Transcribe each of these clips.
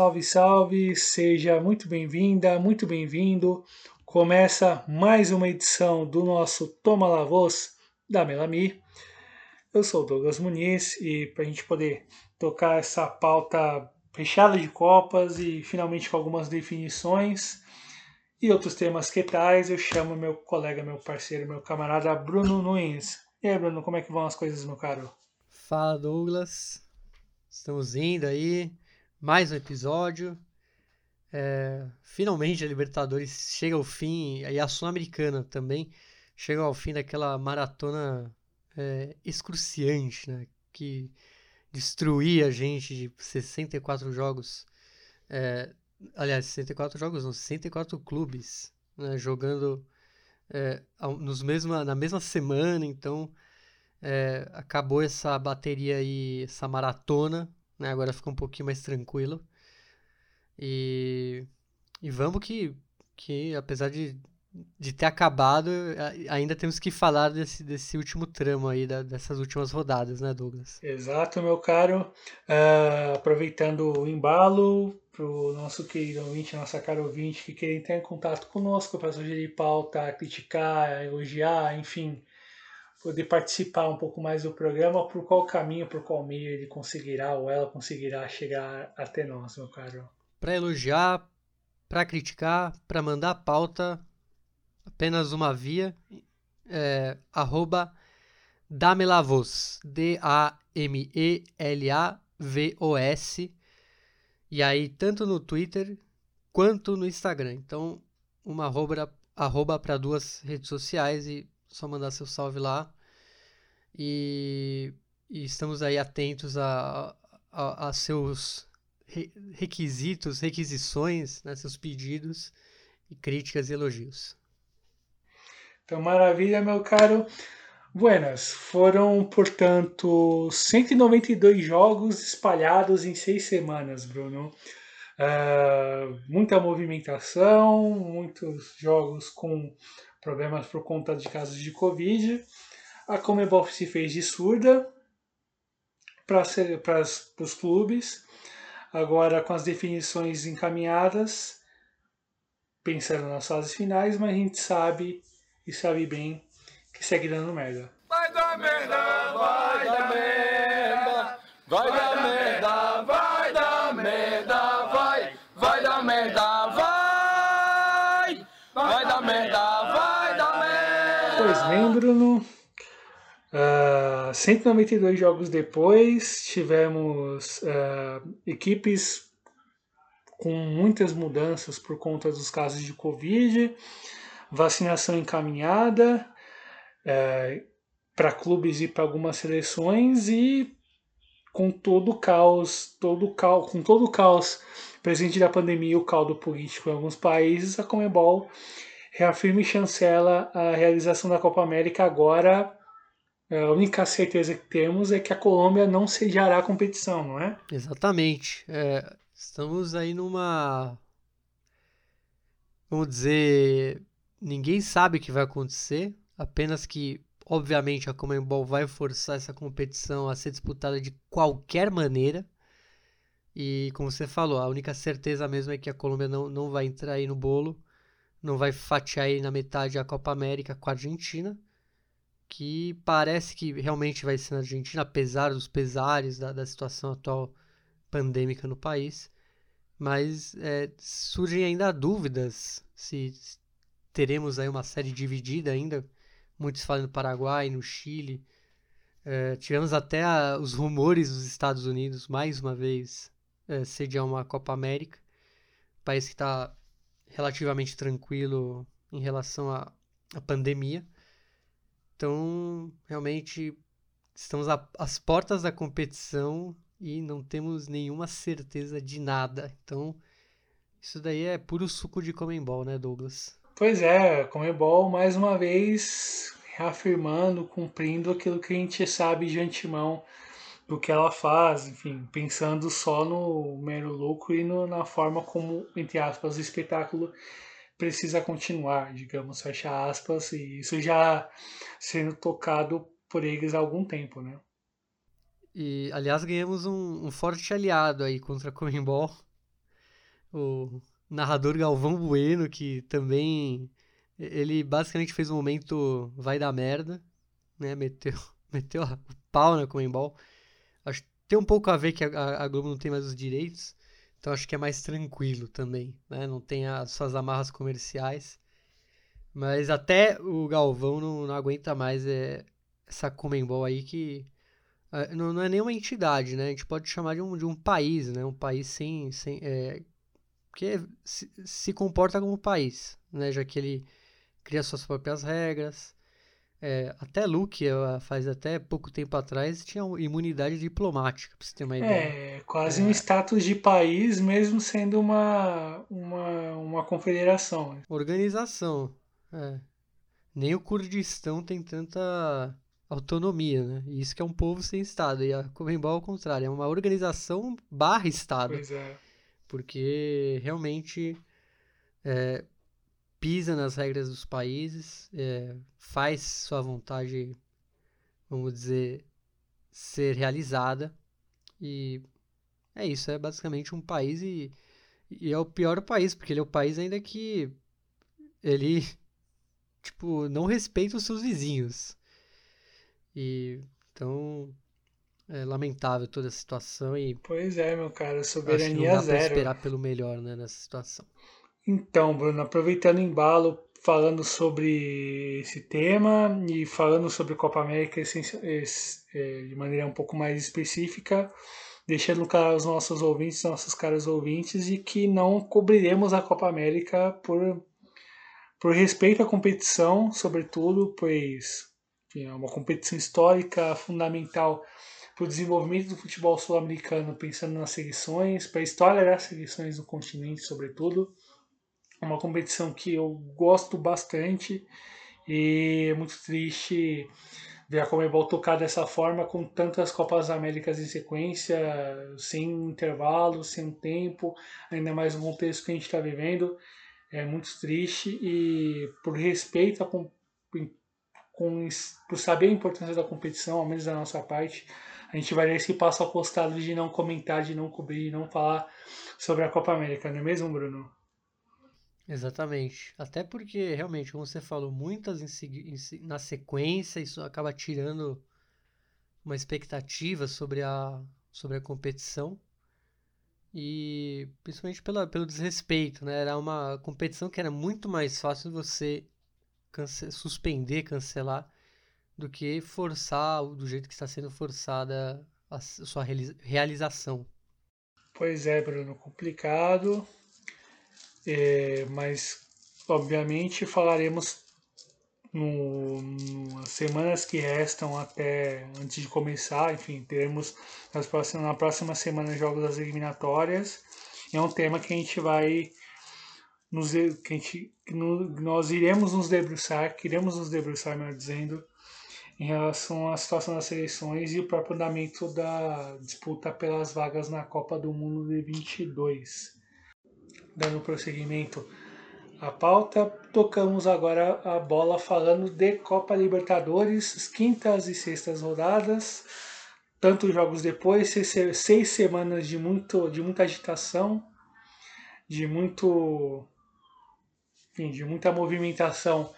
Salve, salve! Seja muito bem-vinda, muito bem-vindo. Começa mais uma edição do nosso Toma La Voz da Melami. Eu sou o Douglas Muniz e para a gente poder tocar essa pauta fechada de Copas e finalmente com algumas definições e outros temas que tais, eu chamo meu colega, meu parceiro, meu camarada Bruno Nunes. E aí, Bruno, como é que vão as coisas, meu caro? Fala, Douglas. Estamos indo aí. Mais um episódio. É, finalmente a Libertadores chega ao fim, e a Sul-Americana também chega ao fim daquela maratona é, excruciante, né? Que destruía a gente de 64 jogos. É, aliás, 64 jogos não, 64 clubes né, jogando é, nos mesma, na mesma semana, então é, acabou essa bateria aí, essa maratona, né, agora fica um pouquinho mais tranquilo. E, e vamos que, que apesar de, de ter acabado, ainda temos que falar desse, desse último tramo aí, da, dessas últimas rodadas, né, Douglas? Exato, meu caro. Uh, aproveitando o embalo, para o nosso querido ouvinte, nossa cara ouvinte, que queira entrar em contato conosco para sugerir pauta, criticar, elogiar, enfim, poder participar um pouco mais do programa, por qual caminho, por qual meio ele conseguirá ou ela conseguirá chegar até nós, meu caro. Para elogiar, para criticar, para mandar pauta, apenas uma via, é, arroba Damelavos, D-A-M-E-L-A-V-O-S, e aí tanto no Twitter quanto no Instagram. Então, uma arroba, para duas redes sociais e só mandar seu salve lá. E, e estamos aí atentos a, a, a seus requisitos, requisições, né, seus pedidos e críticas e elogios. Então, maravilha, meu caro. Buenas, foram, portanto, 192 jogos espalhados em seis semanas, Bruno. Uh, muita movimentação, muitos jogos com problemas por conta de casos de Covid. A Comebol se fez de surda para os clubes. Agora, com as definições encaminhadas, pensando nas fases finais, mas a gente sabe e sabe bem que segue dando merda. Vai dar merda, vai dar merda, vai dar merda, bem, Bruno. Uh, 192 jogos depois, tivemos uh, equipes com muitas mudanças por conta dos casos de Covid, vacinação encaminhada, é, para clubes e para algumas seleções e com todo o caos, todo o caos, com todo o caos presente da pandemia e o caldo político em alguns países, a Comebol reafirma e chancela a realização da Copa América agora. É, a única certeza que temos é que a Colômbia não sediará a competição, não é? Exatamente. É, estamos aí numa. Vamos dizer. Ninguém sabe o que vai acontecer. Apenas que, obviamente, a Comembol vai forçar essa competição a ser disputada de qualquer maneira. E, como você falou, a única certeza mesmo é que a Colômbia não, não vai entrar aí no bolo, não vai fatiar aí na metade a Copa América com a Argentina, que parece que realmente vai ser na Argentina, apesar dos pesares da, da situação atual pandêmica no país. Mas é, surgem ainda dúvidas se teremos aí uma série dividida ainda muitos falam no Paraguai, no Chile. É, tivemos até a, os rumores dos Estados Unidos, mais uma vez, é, sediar uma Copa América. País que está relativamente tranquilo em relação à, à pandemia. Então, realmente, estamos às portas da competição e não temos nenhuma certeza de nada. Então, isso daí é puro suco de Comembol, né, Douglas? Pois é, a Comebol mais uma vez reafirmando, cumprindo aquilo que a gente sabe de antemão do que ela faz, enfim, pensando só no mero lucro e no, na forma como, entre aspas, o espetáculo precisa continuar, digamos, fecha aspas, e isso já sendo tocado por eles há algum tempo, né? E, aliás, ganhamos um, um forte aliado aí contra a Comembol. O narrador Galvão Bueno, que também. Ele basicamente fez um momento vai dar merda, né? Meteu, meteu o pau na Comembol. Acho que tem um pouco a ver que a, a Globo não tem mais os direitos. Então acho que é mais tranquilo também, né? Não tem as suas amarras comerciais. Mas até o Galvão não, não aguenta mais é, essa Comembol aí que é, não, não, é nenhuma entidade, né? A gente pode chamar de um, de um país, né? Um país sem... sem é, que se, se comporta como país, né? Já que ele cria suas próprias regras. É, até Luke, faz até pouco tempo atrás, tinha imunidade diplomática, pra você ter uma ideia. É, quase é. um status de país, mesmo sendo uma, uma, uma confederação. Né? Organização. É. Nem o Kurdistão tem tanta autonomia, né? E isso que é um povo sem Estado. E a Comembol, ao contrário, é uma organização barra Estado. Pois é. Porque realmente é, pisa nas regras dos países, é, faz sua vontade, vamos dizer, ser realizada. E é isso, é basicamente um país e, e é o pior país, porque ele é o país ainda que ele tipo, não respeita os seus vizinhos. E então é lamentável toda a situação e Pois é, meu cara, soberania acho que não dá zero. esperar pelo melhor, né, nessa situação. Então, Bruno, aproveitando o embalo, falando sobre esse tema e falando sobre Copa América é, de maneira um pouco mais específica, deixando claro aos nossos ouvintes, nossos caros ouvintes, de que não cobriremos a Copa América por por respeito à competição, sobretudo, pois enfim, é uma competição histórica fundamental para o desenvolvimento do futebol sul-americano, pensando nas seleções, para a história das seleções do continente, sobretudo. É uma competição que eu gosto bastante e é muito triste ver a Comebol tocar dessa forma com tantas Copas Américas em sequência, sem intervalo, sem tempo, ainda mais no contexto que a gente está vivendo é muito triste e por respeito a, com, com, por saber a importância da competição, ao menos da nossa parte, a gente vai nesse passo apostado de não comentar, de não cobrir, de não falar sobre a Copa América, não é mesmo, Bruno? Exatamente. Até porque, realmente, como você falou, muitas em, em, na sequência, isso acaba tirando uma expectativa sobre a, sobre a competição. E principalmente pela, pelo desrespeito, né? Era uma competição que era muito mais fácil você cance suspender, cancelar, do que forçar do jeito que está sendo forçada a sua realização. Pois é, Bruno, complicado. É, mas obviamente falaremos no, nas semanas que restam até antes de começar, enfim, teremos nas próximas, na próxima semana jogos das eliminatórias. É um tema que a gente vai nos que, a gente, que no, nós iremos nos debruçar, queremos nos debruçar, melhor dizendo, em relação à situação das seleções e o próprio andamento da disputa pelas vagas na Copa do Mundo de 22. Dando prosseguimento a pauta. Tocamos agora a bola falando de Copa Libertadores, quintas e sextas rodadas, tantos jogos depois, seis, seis semanas de, muito, de muita agitação, de muito. Enfim, de muita movimentação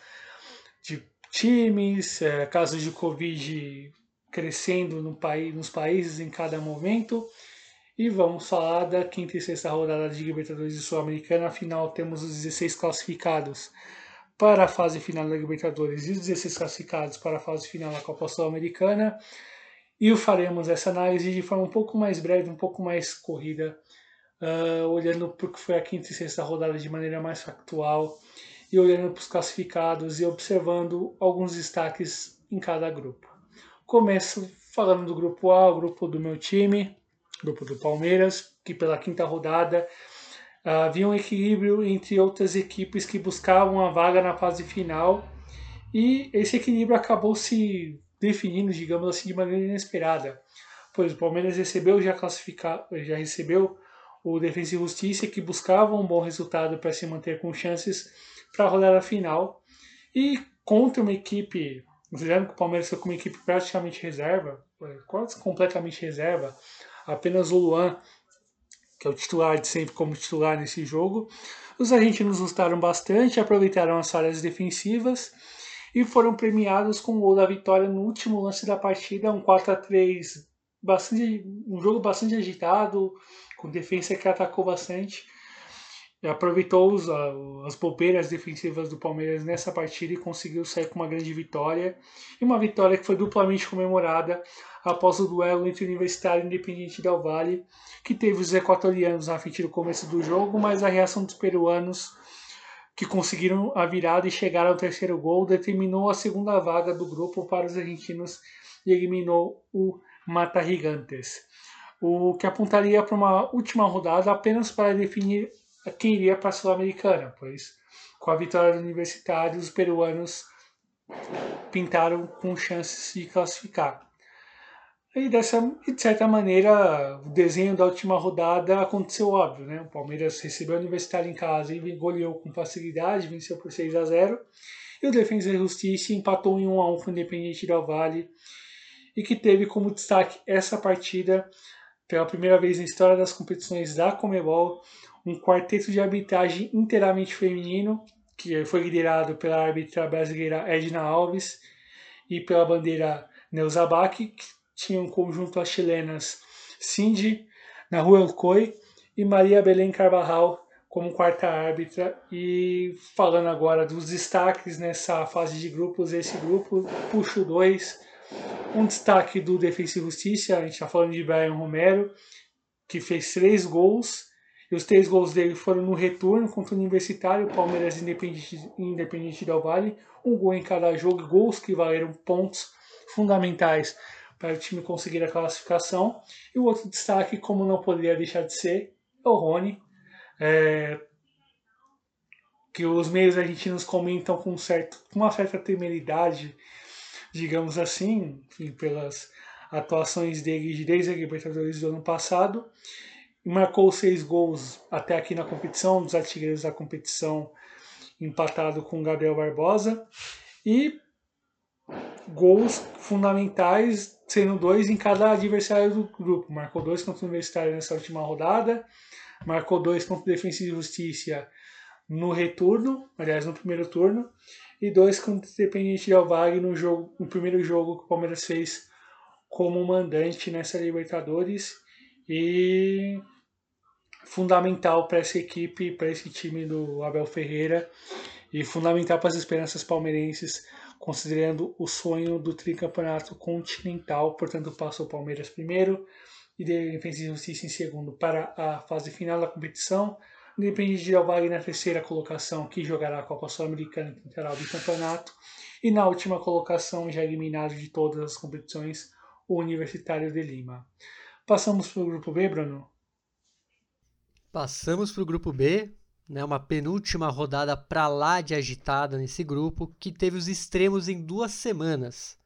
de times, é, casos de Covid crescendo no país, nos países em cada momento. E vamos falar da quinta e sexta rodada de Libertadores e Sul-Americana. Afinal, temos os 16 classificados para a fase final da Libertadores e os 16 classificados para a fase final da Copa Sul-Americana. E faremos essa análise de forma um pouco mais breve, um pouco mais corrida, uh, olhando para que foi a quinta e sexta rodada de maneira mais factual e olhando para os classificados e observando alguns destaques em cada grupo. Começo falando do grupo A, o grupo do meu time grupo do Palmeiras, que pela quinta rodada ah, havia um equilíbrio entre outras equipes que buscavam a vaga na fase final e esse equilíbrio acabou se definindo, digamos assim, de maneira inesperada. Pois o Palmeiras recebeu já classificar, já recebeu o Defensa e Justiça que buscava um bom resultado para se manter com chances para a rodada final e contra uma equipe considerando que o Palmeiras foi com uma equipe praticamente reserva, quase completamente reserva, apenas o Luan, que é o titular de sempre como titular nesse jogo, os argentinos lustaram bastante, aproveitaram as falhas defensivas e foram premiados com o gol da vitória no último lance da partida, um 4 a 3 bastante, um jogo bastante agitado, com defesa que atacou bastante aproveitou os, as bobeiras defensivas do Palmeiras nessa partida e conseguiu sair com uma grande vitória. E uma vitória que foi duplamente comemorada após o duelo entre o Universitário e Independiente Del Valle, que teve os equatorianos na frente do começo do jogo, mas a reação dos peruanos que conseguiram a virada e chegaram ao terceiro gol determinou a segunda vaga do grupo para os argentinos e eliminou o Mata Gigantes. O que apontaria para uma última rodada apenas para definir quem iria para a Sul-Americana, pois com a vitória do Universitário, os peruanos pintaram com chances de classificar. E, dessa, de certa maneira, o desenho da última rodada aconteceu óbvio. Né? O Palmeiras recebeu o Universitário em casa e goleou com facilidade, venceu por 6 a 0 E o Defensa e Justiça empatou em 1 a 1 com o Independiente del Vale e que teve como destaque essa partida pela primeira vez na história das competições da Comebol, um quarteto de arbitragem inteiramente feminino, que foi liderado pela árbitra brasileira Edna Alves e pela bandeira Neuza Bach, que tinha um conjunto as chilenas Cindy Nahuel Coy e Maria Belém Carvajal como quarta árbitra. E falando agora dos destaques nessa fase de grupos, esse grupo puxo dois. Um destaque do Defensa e Justiça, a gente está falando de Brian Romero, que fez três gols e os três gols dele foram no retorno contra o Universitário, Palmeiras Independente, Independente Del Vale. Um gol em cada jogo, gols que valeram pontos fundamentais para o time conseguir a classificação. E o outro destaque, como não poderia deixar de ser, é o Rony. É, que os meios argentinos comentam com, certo, com uma certa temeridade, digamos assim, enfim, pelas atuações dele desde a Libertadores do ano passado marcou seis gols até aqui na competição, dos artilheiros da competição, empatado com Gabriel Barbosa. E gols fundamentais, sendo dois em cada adversário do grupo. Marcou dois contra o Universitário nessa última rodada, marcou dois contra o Defensa e Justiça no retorno, aliás, no primeiro turno, e dois contra o Independente Del Valle no, jogo, no primeiro jogo que o Palmeiras fez como mandante nessa Libertadores. E fundamental para essa equipe, para esse time do Abel Ferreira e fundamental para as esperanças palmeirenses, considerando o sonho do tricampeonato continental. Portanto, passa o Palmeiras primeiro e Defesa e Justiça em segundo para a fase final da competição. Independente de Valle na terceira colocação, que jogará a Copa Sul-Americana e tentará o campeonato. E na última colocação, já eliminado de todas as competições, o Universitário de Lima. Passamos para o grupo B, Bruno? Passamos para o grupo B, né, uma penúltima rodada para lá de agitada nesse grupo, que teve os extremos em duas semanas.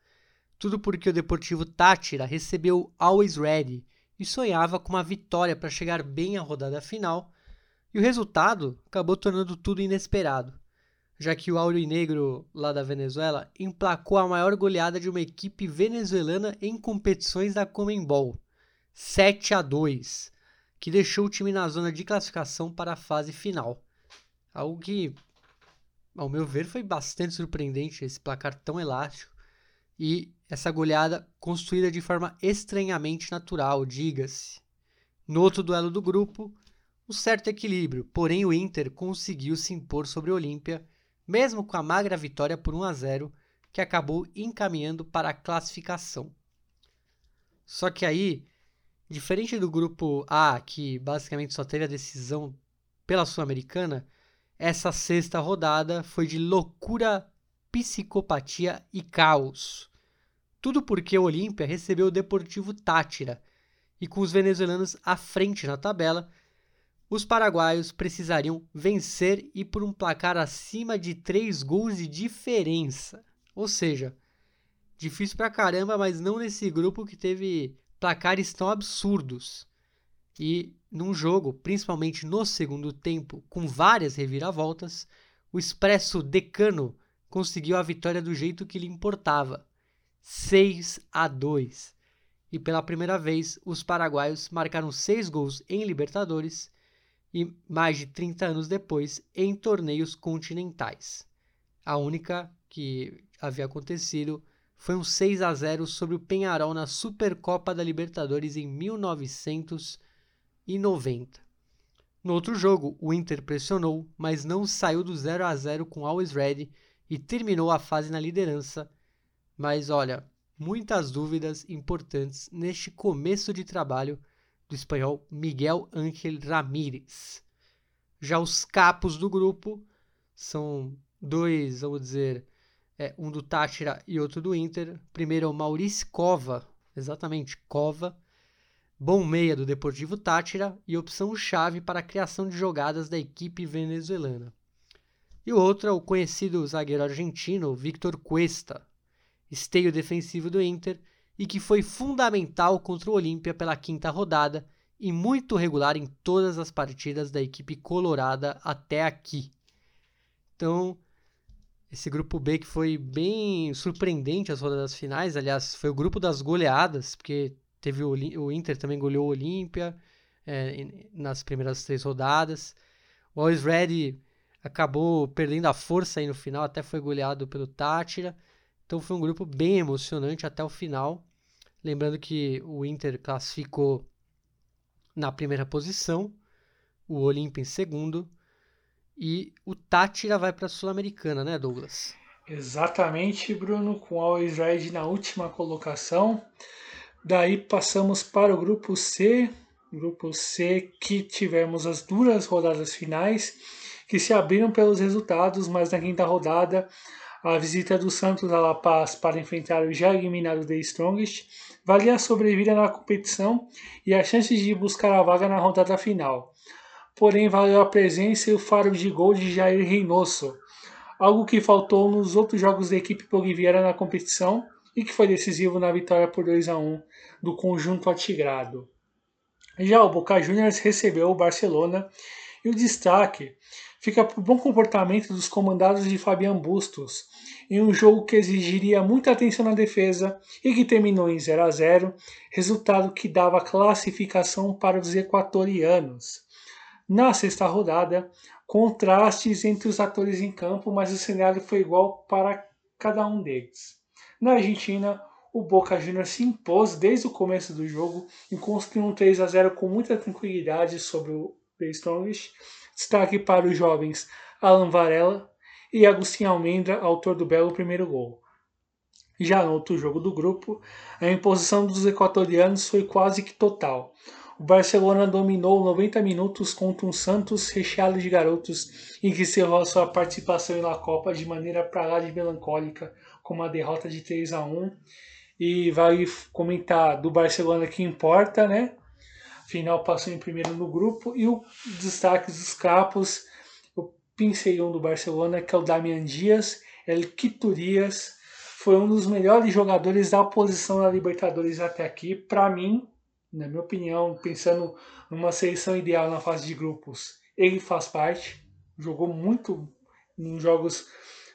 Tudo porque o Deportivo Tátira recebeu Always Ready e sonhava com uma vitória para chegar bem à rodada final, e o resultado acabou tornando tudo inesperado, já que o Áureo Negro, lá da Venezuela, emplacou a maior goleada de uma equipe venezuelana em competições da Comembol, 7 a 2 que deixou o time na zona de classificação para a fase final. Algo que, ao meu ver, foi bastante surpreendente esse placar tão elástico e essa goleada construída de forma estranhamente natural, diga-se. No outro duelo do grupo, um certo equilíbrio, porém o Inter conseguiu se impor sobre o Olímpia, mesmo com a magra vitória por 1 a 0, que acabou encaminhando para a classificação. Só que aí Diferente do grupo A, que basicamente só teve a decisão pela Sul-Americana, essa sexta rodada foi de loucura, psicopatia e caos. Tudo porque o Olímpia recebeu o Deportivo Tátira e com os venezuelanos à frente na tabela, os paraguaios precisariam vencer e por um placar acima de 3 gols de diferença. Ou seja, difícil pra caramba, mas não nesse grupo que teve placares tão absurdos. E num jogo, principalmente no segundo tempo, com várias reviravoltas, o expresso decano conseguiu a vitória do jeito que lhe importava, 6 a 2. E pela primeira vez, os paraguaios marcaram seis gols em Libertadores e mais de 30 anos depois em torneios continentais. A única que havia acontecido foi um 6 a 0 sobre o Penharol na Supercopa da Libertadores em 1990. No outro jogo, o Inter pressionou, mas não saiu do 0 a 0 com Always Ready e terminou a fase na liderança. Mas olha, muitas dúvidas importantes neste começo de trabalho do espanhol Miguel Ángel Ramírez. Já os capos do grupo são dois, vamos dizer, é, um do Tátira e outro do Inter. Primeiro é o Maurício Cova, exatamente Cova, bom meia do Deportivo Tátira e opção-chave para a criação de jogadas da equipe venezuelana. E o outro é o conhecido zagueiro argentino Victor Cuesta, esteio defensivo do Inter e que foi fundamental contra o Olímpia pela quinta rodada e muito regular em todas as partidas da equipe colorada até aqui. Então, esse grupo B que foi bem surpreendente as rodadas finais, aliás, foi o grupo das goleadas, porque teve o, o Inter também goleou o Olímpia é, nas primeiras três rodadas. O Always Ready acabou perdendo a força aí no final, até foi goleado pelo Tátira. Então foi um grupo bem emocionante até o final. Lembrando que o Inter classificou na primeira posição, o Olímpia em segundo e o Tátira vai para a Sul-Americana, né, Douglas? Exatamente, Bruno, com o Israel na última colocação. Daí passamos para o grupo C, grupo C que tivemos as duras rodadas finais que se abriram pelos resultados, mas na quinta rodada a visita do Santos a La Paz para enfrentar o já eliminado The Strongest valia a sobrevida na competição e as chances de buscar a vaga na rodada final porém valeu a presença e o faro de gol de Jair Reynoso, algo que faltou nos outros jogos da equipe boliviana na competição e que foi decisivo na vitória por 2 a 1 do conjunto atigrado. Já o Boca Juniors recebeu o Barcelona e o destaque fica para o bom comportamento dos comandados de Fabian Bustos, em um jogo que exigiria muita atenção na defesa e que terminou em 0 a 0, resultado que dava classificação para os equatorianos. Na sexta rodada, contrastes entre os atores em campo, mas o cenário foi igual para cada um deles. Na Argentina, o Boca Juniors se impôs desde o começo do jogo e construiu um 3 a 0 com muita tranquilidade sobre o The Strongest. Destaque para os jovens Alan Varela e Agostinho Almendra, autor do belo primeiro gol. Já no outro jogo do grupo, a imposição dos equatorianos foi quase que total. O Barcelona dominou 90 minutos contra um Santos recheado de garotos e que encerrou sua participação na Copa de maneira pra lá de melancólica, com uma derrota de 3 a 1 E vai comentar do Barcelona que importa, né? Final passou em primeiro no grupo e o destaque dos capos, o pinceião do Barcelona, que é o Damian Dias, El Quiturias, foi um dos melhores jogadores da oposição na Libertadores até aqui. Para mim, na minha opinião, pensando numa seleção ideal na fase de grupos, ele faz parte. Jogou muito nos jogos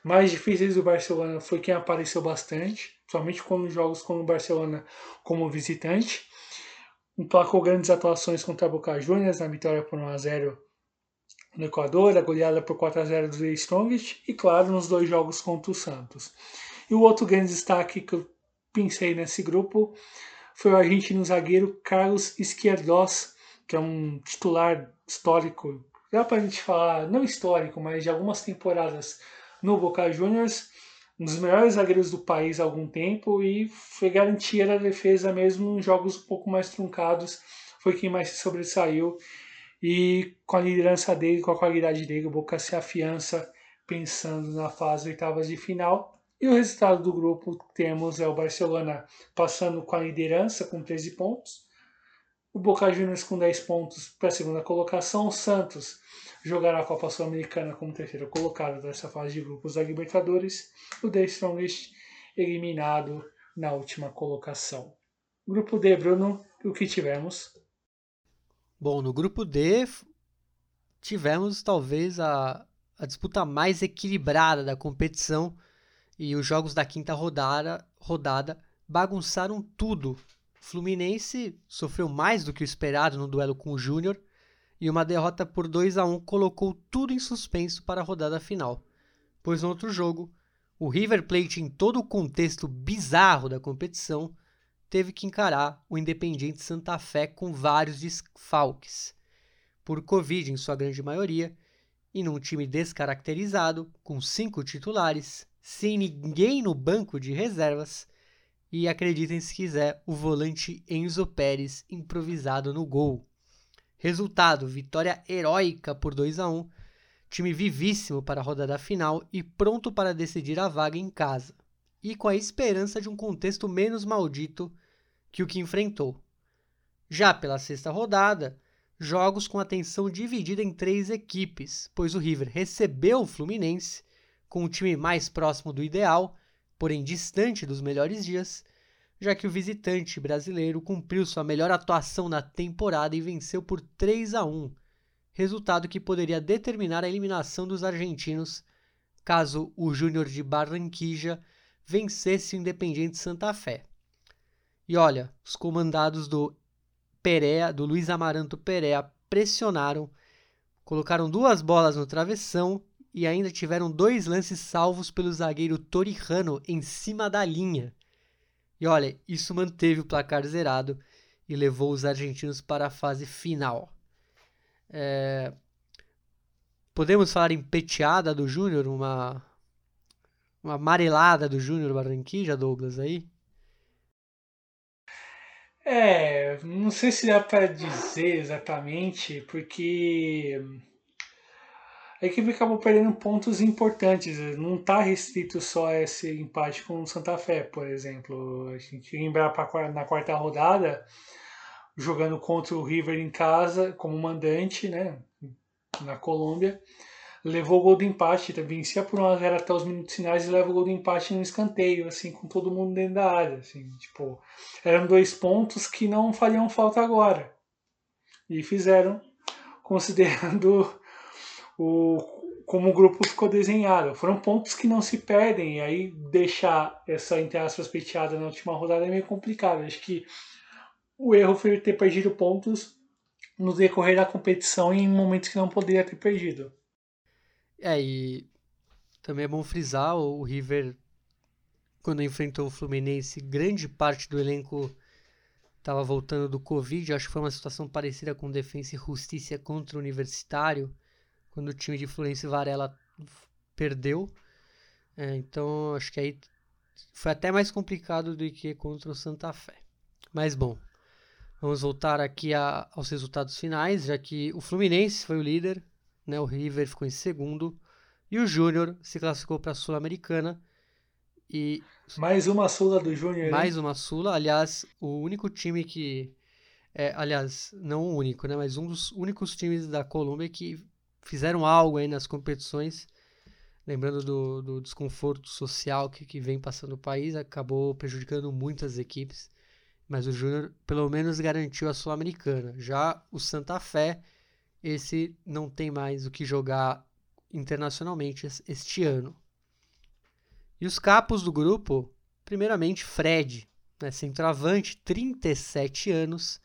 mais difíceis do Barcelona, foi quem apareceu bastante, somente quando jogos como o Barcelona como visitante. Emplacou grandes atuações contra a Boca Juniors na vitória por 1x0 no Equador, a goleada por 4x0 do The Strongest e, claro, nos dois jogos contra o Santos. E o outro grande destaque que eu pensei nesse grupo foi o argentino zagueiro Carlos Izquierdos, que é um titular histórico, dá para a gente falar, não histórico, mas de algumas temporadas no Boca Juniors, um dos melhores zagueiros do país há algum tempo e foi garantia da defesa mesmo em jogos um pouco mais truncados, foi quem mais se sobressaiu e com a liderança dele, com a qualidade dele, o Boca se afiança pensando na fase oitavas de final e o resultado do grupo temos é o Barcelona passando com a liderança com 13 pontos, o Boca Juniors com 10 pontos para a segunda colocação, o Santos jogará a Copa Sul-Americana como terceiro colocado dessa fase de grupos da Libertadores, o The Strongest eliminado na última colocação. Grupo D, Bruno, o que tivemos? Bom, no grupo D tivemos talvez a, a disputa mais equilibrada da competição e os jogos da quinta rodada, rodada bagunçaram tudo. Fluminense sofreu mais do que o esperado no duelo com o Júnior e uma derrota por 2 a 1 colocou tudo em suspenso para a rodada final. Pois no outro jogo, o River Plate, em todo o contexto bizarro da competição, teve que encarar o Independiente Santa Fé com vários desfalques, por Covid em sua grande maioria, e num time descaracterizado, com cinco titulares, sem ninguém no banco de reservas, e acreditem se quiser, o volante Enzo Pérez improvisado no gol. Resultado: vitória heróica por 2 a 1 time vivíssimo para a rodada final e pronto para decidir a vaga em casa, e com a esperança de um contexto menos maldito que o que enfrentou. Já pela sexta rodada, jogos com atenção dividida em três equipes, pois o River recebeu o Fluminense com o time mais próximo do ideal, porém distante dos melhores dias, já que o visitante brasileiro cumpriu sua melhor atuação na temporada e venceu por 3 a 1, resultado que poderia determinar a eliminação dos argentinos caso o Júnior de Barranquilla vencesse o Independiente Santa Fé. E olha, os comandados do Perea, do Luiz Amaranto Perea, pressionaram, colocaram duas bolas no travessão e ainda tiveram dois lances salvos pelo zagueiro Torihano em cima da linha. E olha, isso manteve o placar zerado e levou os argentinos para a fase final. É... Podemos falar em peteada do Júnior, uma uma amarelada do Júnior Barranquilla, Douglas aí? É, não sei se dá para dizer exatamente, porque a equipe acabou perdendo pontos importantes. Não está restrito só esse empate com o Santa Fé, por exemplo. A gente lembrar na quarta rodada, jogando contra o River em casa como mandante, né, na Colômbia levou o gol do empate, vencia por 1x0 até os minutos finais e leva o gol do empate no escanteio, assim, com todo mundo dentro da área. Assim, tipo, eram dois pontos que não fariam falta agora. E fizeram, considerando o, como o grupo ficou desenhado. Foram pontos que não se perdem, e aí deixar essa, entre aspas, na última rodada é meio complicado. Acho que o erro foi ter perdido pontos no decorrer da competição em momentos que não poderia ter perdido. É, e também é bom frisar, o River, quando enfrentou o Fluminense, grande parte do elenco estava voltando do Covid. Acho que foi uma situação parecida com Defensa e Justiça contra o Universitário, quando o time de Fluminense Varela perdeu. É, então, acho que aí foi até mais complicado do que contra o Santa Fé. Mas bom, vamos voltar aqui a, aos resultados finais, já que o Fluminense foi o líder, né? O River ficou em segundo e o Júnior se classificou para a Sul-Americana e mais uma Sula do Júnior. Mais uma Sula, aliás, o único time que é, aliás, não o único, né, mas um dos únicos times da Colômbia que fizeram algo aí nas competições, lembrando do, do desconforto social que, que vem passando o país, acabou prejudicando muitas equipes, mas o Júnior pelo menos garantiu a Sul-Americana. Já o Santa Fé esse não tem mais o que jogar internacionalmente este ano. E os capos do grupo, primeiramente Fred, né, centroavante, 37 anos,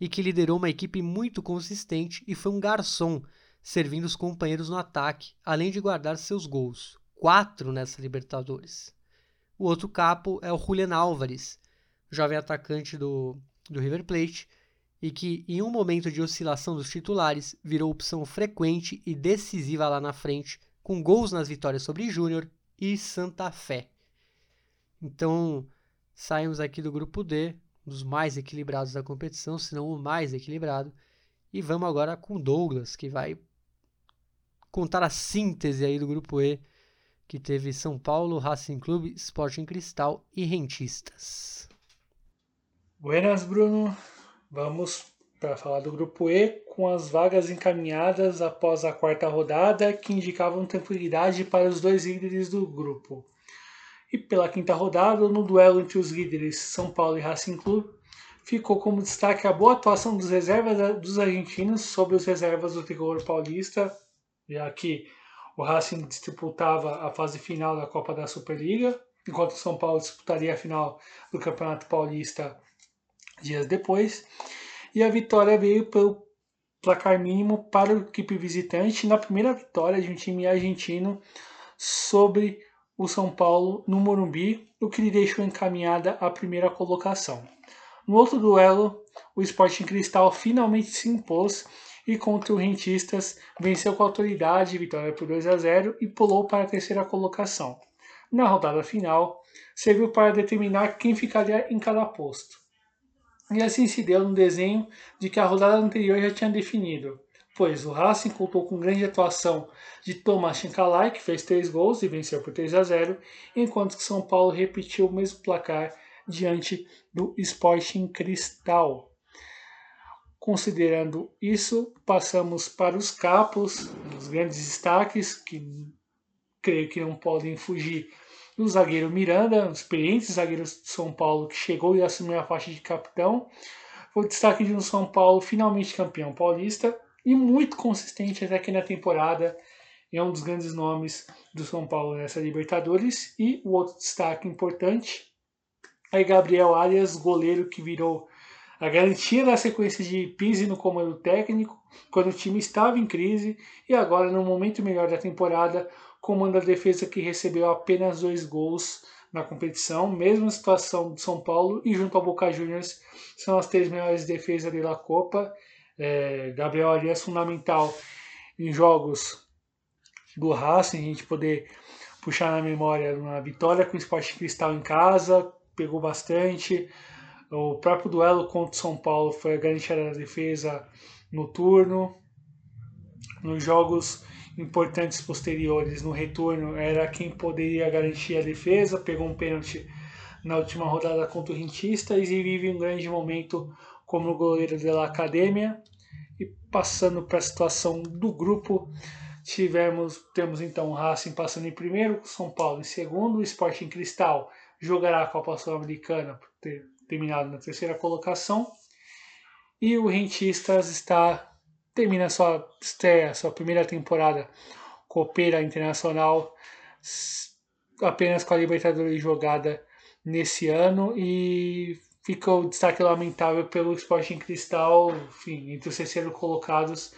e que liderou uma equipe muito consistente e foi um garçom, servindo os companheiros no ataque, além de guardar seus gols, quatro nessa Libertadores. O outro capo é o Julian Álvares, jovem atacante do, do River Plate, e que, em um momento de oscilação dos titulares, virou opção frequente e decisiva lá na frente, com gols nas vitórias sobre Júnior e Santa Fé. Então, saímos aqui do grupo D, dos mais equilibrados da competição, se não o mais equilibrado, e vamos agora com Douglas, que vai contar a síntese aí do grupo E, que teve São Paulo, Racing Clube, Sporting Cristal e Rentistas. Buenas, Bruno. Vamos para falar do grupo E, com as vagas encaminhadas após a quarta rodada, que indicavam tranquilidade para os dois líderes do grupo. E pela quinta rodada, no duelo entre os líderes São Paulo e Racing Clube, ficou como destaque a boa atuação dos reservas dos argentinos sobre os reservas do tricolor paulista, já que o Racing disputava a fase final da Copa da Superliga, enquanto o São Paulo disputaria a final do Campeonato Paulista dias depois. E a vitória veio pelo placar mínimo para a equipe visitante na primeira vitória de um time argentino sobre o São Paulo no Morumbi, o que lhe deixou encaminhada à primeira colocação. No outro duelo, o Sporting Cristal finalmente se impôs e contra o Rentistas venceu com autoridade, vitória por 2 a 0 e pulou para a terceira colocação. Na rodada final, serviu para determinar quem ficaria em cada posto. E assim se deu no desenho de que a rodada anterior já tinha definido, pois o Racing contou com grande atuação de Thomas Chinkalai, que fez três gols e venceu por 3 a 0, enquanto que São Paulo repetiu o mesmo placar diante do Sporting Cristal. Considerando isso, passamos para os capos, os grandes destaques, que creio que não podem fugir do zagueiro Miranda, o experiente zagueiro de São Paulo, que chegou e assumiu a faixa de capitão. Foi o destaque de um São Paulo finalmente campeão paulista e muito consistente até aqui na temporada. É um dos grandes nomes do São Paulo nessa Libertadores. E o outro destaque importante é Gabriel Arias, goleiro que virou a garantia da sequência de Pise no comando técnico, quando o time estava em crise, e agora, no momento melhor da temporada, comanda a defesa que recebeu apenas dois gols na competição, mesma situação de São Paulo e junto ao Boca Juniors são as três melhores defesas da Copa. É, Gabriel Arias fundamental em jogos do Racing, a gente poder puxar na memória uma vitória com o Sport Cristal em casa, pegou bastante. O próprio duelo contra o São Paulo foi a garantia da defesa no turno. Nos jogos importantes posteriores, no retorno, era quem poderia garantir a defesa. Pegou um pênalti na última rodada contra o Rentistas e vive um grande momento como goleiro da Academia. E passando para a situação do grupo, tivemos temos então o Racing passando em primeiro, São Paulo em segundo, o Sporting Cristal jogará a Copa Sul-Americana por ter terminado na terceira colocação. E o Rentistas está termina sua estreia, sua primeira temporada Copeira Internacional apenas com a Libertadores jogada nesse ano e fica o destaque lamentável pelo Sporting Cristal, enfim, entre os terceiros colocados,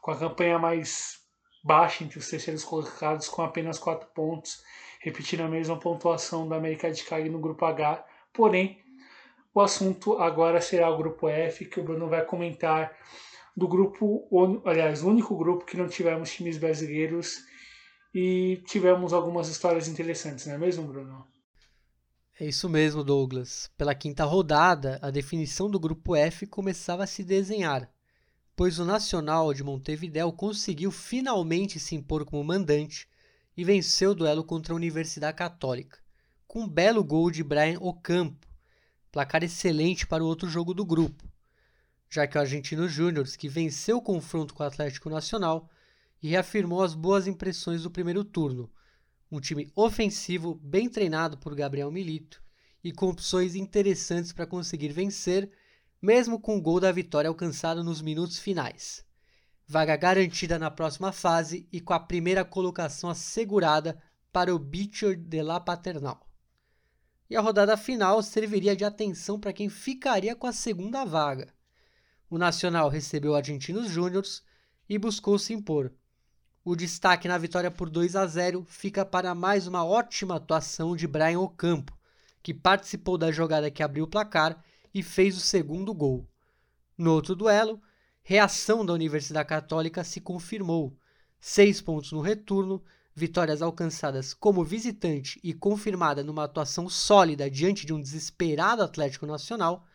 com a campanha mais baixa entre os terceiros colocados, com apenas 4 pontos, repetindo a mesma pontuação da América de Cali no grupo H, porém o assunto agora será o grupo F, que o Bruno vai comentar do grupo, aliás, o único grupo que não tivemos times brasileiros e tivemos algumas histórias interessantes, não é mesmo, Bruno? É isso mesmo, Douglas. Pela quinta rodada, a definição do grupo F começava a se desenhar, pois o Nacional de Montevideo conseguiu finalmente se impor como mandante e venceu o duelo contra a Universidade Católica, com um belo gol de Brian Ocampo, placar excelente para o outro jogo do grupo, já que o Argentino Júnior, que venceu o confronto com o Atlético Nacional e reafirmou as boas impressões do primeiro turno, um time ofensivo bem treinado por Gabriel Milito e com opções interessantes para conseguir vencer, mesmo com o gol da vitória alcançado nos minutos finais. Vaga garantida na próxima fase e com a primeira colocação assegurada para o Bicho de la Paternal e a rodada final serviria de atenção para quem ficaria com a segunda vaga. O Nacional recebeu Argentinos Júniors e buscou se impor. O destaque na vitória por 2 a 0 fica para mais uma ótima atuação de Brian Ocampo, que participou da jogada que abriu o placar e fez o segundo gol. No outro duelo, reação da Universidade Católica se confirmou. Seis pontos no retorno, vitórias alcançadas como visitante e confirmada numa atuação sólida diante de um desesperado Atlético Nacional.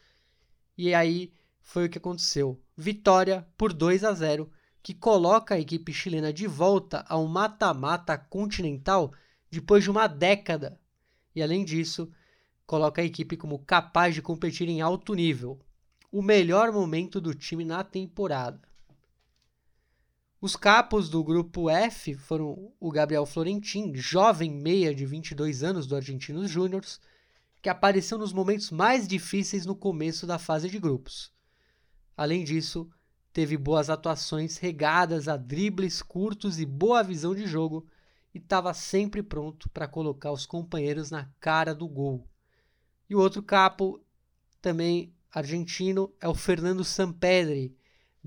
E aí foi o que aconteceu. Vitória por 2 a 0, que coloca a equipe chilena de volta ao mata-mata continental depois de uma década. E além disso, coloca a equipe como capaz de competir em alto nível. O melhor momento do time na temporada. Os capos do grupo F foram o Gabriel Florentin, jovem meia de 22 anos do Argentinos Júniors, que apareceu nos momentos mais difíceis no começo da fase de grupos. Além disso, teve boas atuações regadas a dribles curtos e boa visão de jogo e estava sempre pronto para colocar os companheiros na cara do gol. E o outro capo, também argentino, é o Fernando Sampedri,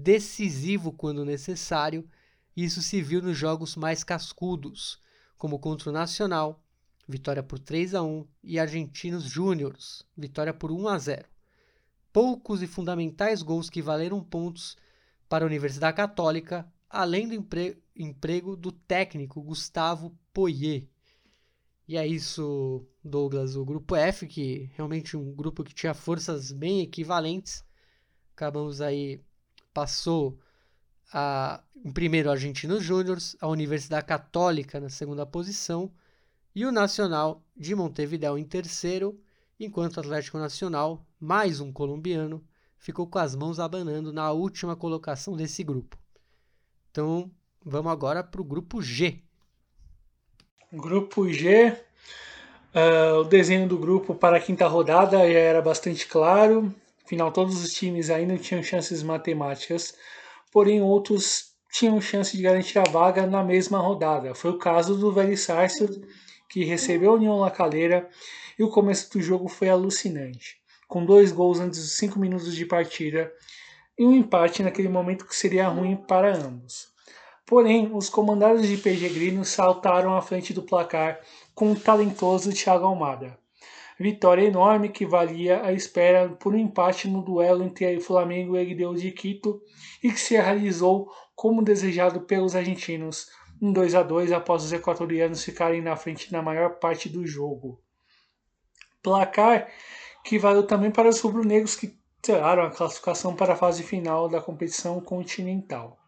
decisivo quando necessário, e isso se viu nos jogos mais cascudos, como contra o Nacional, vitória por 3 a 1 e Argentinos Júniors, vitória por 1 a 0. Poucos e fundamentais gols que valeram pontos para a Universidade Católica, além do empre emprego do técnico Gustavo Poirier. E é isso, Douglas, o grupo F, que realmente um grupo que tinha forças bem equivalentes. Acabamos aí, passou a, em primeiro Argentinos Júniors, a Universidade Católica na segunda posição e o Nacional de Montevideo em terceiro, enquanto o Atlético Nacional, mais um colombiano, ficou com as mãos abanando na última colocação desse grupo. Então, vamos agora para o grupo G. Grupo G, uh, o desenho do grupo para a quinta rodada já era bastante claro. Afinal, todos os times ainda tinham chances matemáticas, porém outros tinham chance de garantir a vaga na mesma rodada. Foi o caso do Velho Sarsfield, que recebeu a União La Calera e o começo do jogo foi alucinante, com dois gols antes dos cinco minutos de partida e um empate naquele momento que seria ruim para ambos. Porém, os comandados de Peregrino saltaram à frente do placar com o talentoso Thiago Almada. Vitória enorme que valia a espera por um empate no duelo entre Flamengo e o Egdeu de Quito e que se realizou como desejado pelos argentinos, um 2 a 2 após os equatorianos ficarem na frente na maior parte do jogo. Placar que valeu também para os rubro-negros que tiraram a classificação para a fase final da competição continental.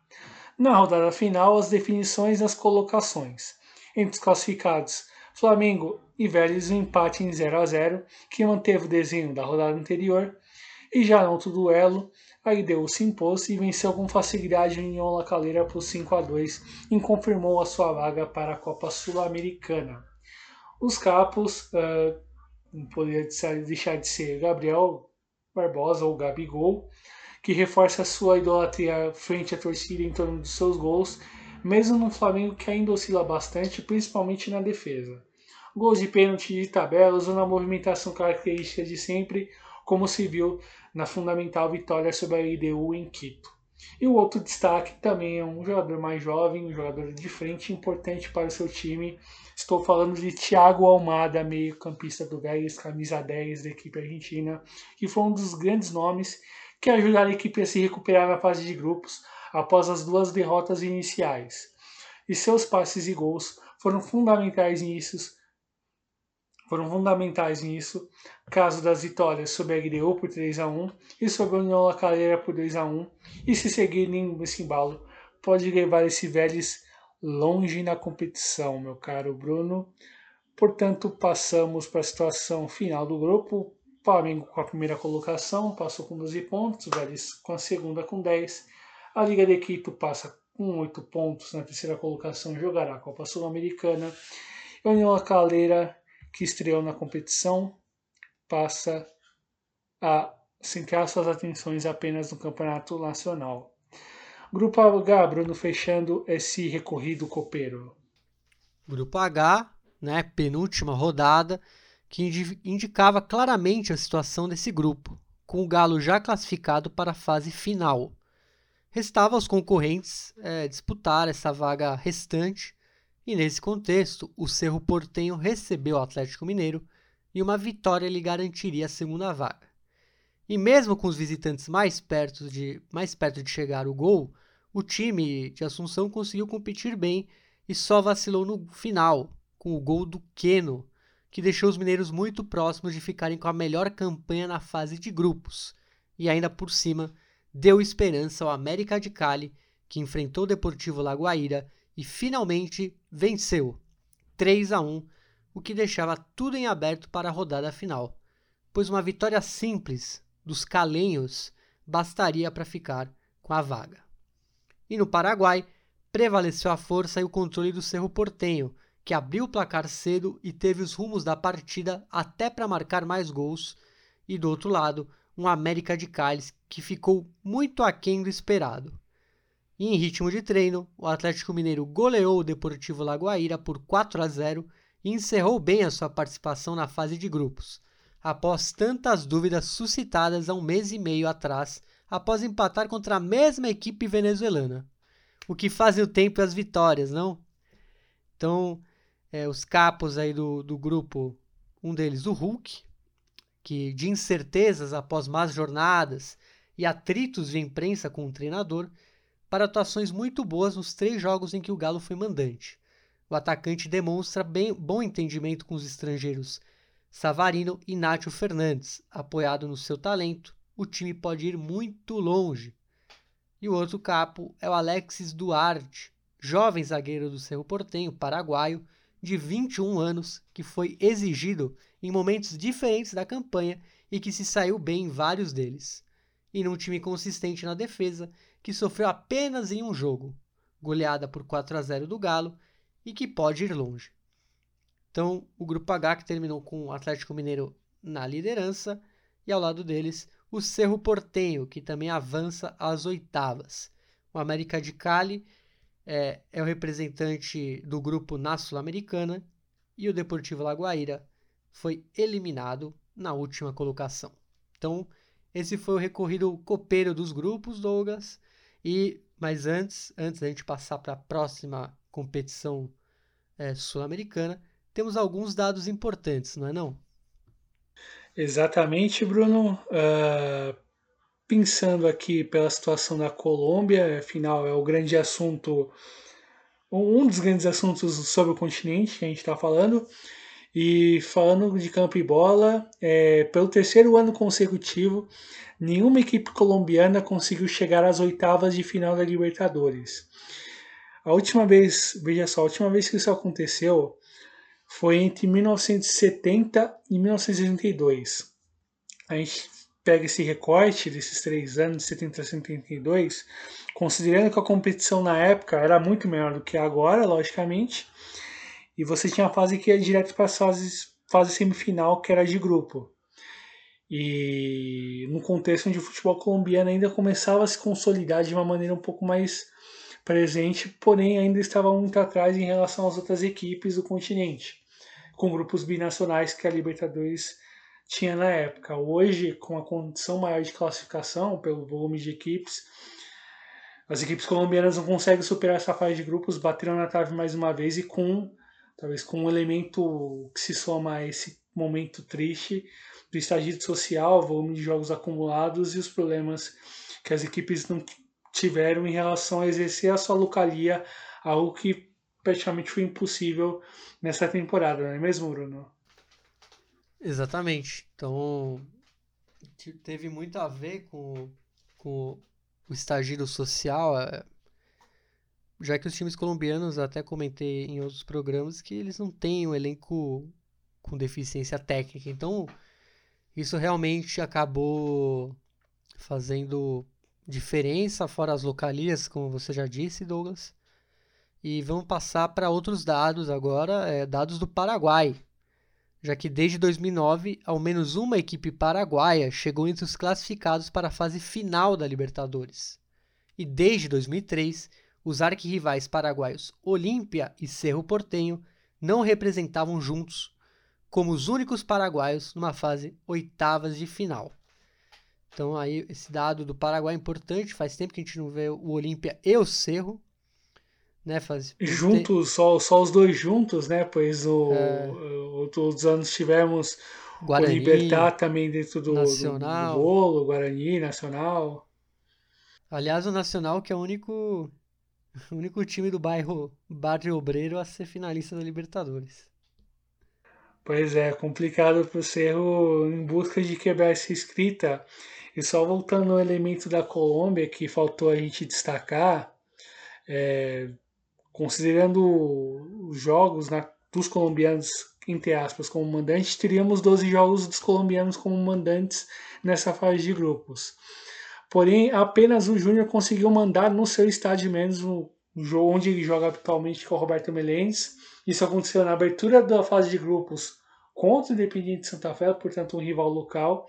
Na rodada final, as definições das colocações. Entre os classificados, Flamengo e Vélez um empate em 0 a 0 que manteve o desenho da rodada anterior, e já no outro duelo, a IDU se impôs e venceu com facilidade a União La Calera por 5 a 2 e confirmou a sua vaga para a Copa Sul-Americana. Os capos, uh, não poderia deixar de ser Gabriel Barbosa ou Gabigol, que reforça sua idolatria frente à torcida em torno dos seus gols, mesmo no Flamengo que ainda oscila bastante, principalmente na defesa. Gols de pênalti de tabela usando a movimentação característica de sempre, como se viu na fundamental vitória sobre a IDU em Quito. E o outro destaque também é um jogador mais jovem, um jogador de frente importante para o seu time. Estou falando de Thiago Almada, meio-campista do Vélez, camisa 10 da equipe argentina, que foi um dos grandes nomes que ajudaram a equipe a se recuperar na fase de grupos após as duas derrotas iniciais. E seus passes e gols foram fundamentais nisso, foram fundamentais nisso, caso das vitórias sobre a GDU por 3 a 1 e sobre a União La Calera por 2 a 1 e se seguirem nesse embalo, pode levar esse Vélez longe na competição, meu caro Bruno. Portanto, passamos para a situação final do grupo. Flamengo com a primeira colocação, passou com 12 pontos, Vélez com a segunda com 10. A Liga de Quito passa com 8 pontos na terceira colocação, jogará a Copa Sul-Americana. União La Calera que estreou na competição passa a centrar suas atenções apenas no campeonato nacional. Grupo H, Bruno, fechando esse recorrido copeiro. Grupo H, né, penúltima rodada, que indicava claramente a situação desse grupo, com o Galo já classificado para a fase final. Restava aos concorrentes é, disputar essa vaga restante e nesse contexto, o Cerro Portenho recebeu o Atlético Mineiro e uma vitória lhe garantiria a segunda vaga. E mesmo com os visitantes mais perto de, mais perto de chegar o gol, o time de Assunção conseguiu competir bem e só vacilou no final, com o gol do Queno, que deixou os mineiros muito próximos de ficarem com a melhor campanha na fase de grupos. E ainda por cima, deu esperança ao América de Cali, que enfrentou o Deportivo Lagoaíra e finalmente venceu 3 a 1, o que deixava tudo em aberto para a rodada final, pois uma vitória simples dos calenhos bastaria para ficar com a vaga. E no Paraguai, prevaleceu a força e o controle do Cerro Portenho, que abriu o placar cedo e teve os rumos da partida até para marcar mais gols, e do outro lado, um América de Cali que ficou muito aquém do esperado. Em ritmo de treino, o Atlético Mineiro goleou o Deportivo Lagoaíra por 4 a 0 e encerrou bem a sua participação na fase de grupos, após tantas dúvidas suscitadas há um mês e meio atrás, após empatar contra a mesma equipe venezuelana. O que fazem o tempo e as vitórias, não? Então, é, os capos aí do, do grupo, um deles o Hulk, que de incertezas após más jornadas e atritos de imprensa com o treinador, para atuações muito boas nos três jogos em que o Galo foi mandante. O atacante demonstra bem, bom entendimento com os estrangeiros Savarino e Nátio Fernandes. Apoiado no seu talento, o time pode ir muito longe. E o outro capo é o Alexis Duarte, jovem zagueiro do Cerro Portenho, paraguaio, de 21 anos, que foi exigido em momentos diferentes da campanha e que se saiu bem em vários deles. E num time consistente na defesa, que sofreu apenas em um jogo, goleada por 4 a 0 do Galo e que pode ir longe. Então, o grupo H que terminou com o Atlético Mineiro na liderança e ao lado deles o Cerro Portenho, que também avança às oitavas. O América de Cali é, é o representante do grupo na Sul-Americana e o Deportivo Lagoaíra foi eliminado na última colocação. Então, esse foi o recorrido copeiro dos grupos, Douglas. E mas antes, antes da gente passar para a próxima competição é, sul-americana, temos alguns dados importantes, não é não? Exatamente, Bruno. Uh, pensando aqui pela situação da Colômbia, afinal é o grande assunto, um dos grandes assuntos sobre o continente que a gente está falando. E falando de campo e bola, é, pelo terceiro ano consecutivo, nenhuma equipe colombiana conseguiu chegar às oitavas de final da Libertadores. A última vez, veja só, a última vez que isso aconteceu foi entre 1970 e 1982. A gente pega esse recorte desses três anos, 70 a 72, considerando que a competição na época era muito menor do que agora, logicamente, e você tinha a fase que ia direto para a fase, fase semifinal, que era de grupo. E no contexto onde o futebol colombiano ainda começava a se consolidar de uma maneira um pouco mais presente, porém ainda estava muito atrás em relação às outras equipes do continente, com grupos binacionais que a Libertadores tinha na época. Hoje, com a condição maior de classificação, pelo volume de equipes, as equipes colombianas não conseguem superar essa fase de grupos, bateram na trave mais uma vez e com talvez com um elemento que se soma a esse momento triste do estágio social, volume de jogos acumulados e os problemas que as equipes não tiveram em relação a exercer a sua localia, algo que praticamente foi impossível nessa temporada, não é mesmo, Bruno? Exatamente. Então, teve muito a ver com, com o estagiário social. Já que os times colombianos, até comentei em outros programas, que eles não têm um elenco com deficiência técnica. Então, isso realmente acabou fazendo diferença, fora as localias, como você já disse, Douglas. E vamos passar para outros dados agora, é, dados do Paraguai. Já que desde 2009, ao menos uma equipe paraguaia chegou entre os classificados para a fase final da Libertadores. E desde 2003, os arquirrivais paraguaios Olímpia e Cerro Portenho não representavam juntos como os únicos paraguaios numa fase oitavas de final. Então aí esse dado do Paraguai é importante, faz tempo que a gente não vê o Olímpia e o Cerro, né, faz juntos, só, só os dois juntos, né? Pois o, é... outros anos tivemos Guarani, o Libertar também dentro do, Nacional. do, do bolo, Guarani, Nacional. Aliás, o Nacional que é o único o único time do bairro Barrio Obreiro a ser finalista da Libertadores. Pois é, complicado para o Cerro em busca de quebrar essa escrita. E só voltando ao elemento da Colômbia que faltou a gente destacar, é, considerando os jogos né, dos colombianos, entre aspas, como mandantes, teríamos 12 jogos dos colombianos como mandantes nessa fase de grupos. Porém, apenas o Júnior conseguiu mandar no seu estádio menos no jogo onde ele joga habitualmente com o Roberto Melendes. Isso aconteceu na abertura da fase de grupos contra o Independiente Santa Fé, portanto um rival local.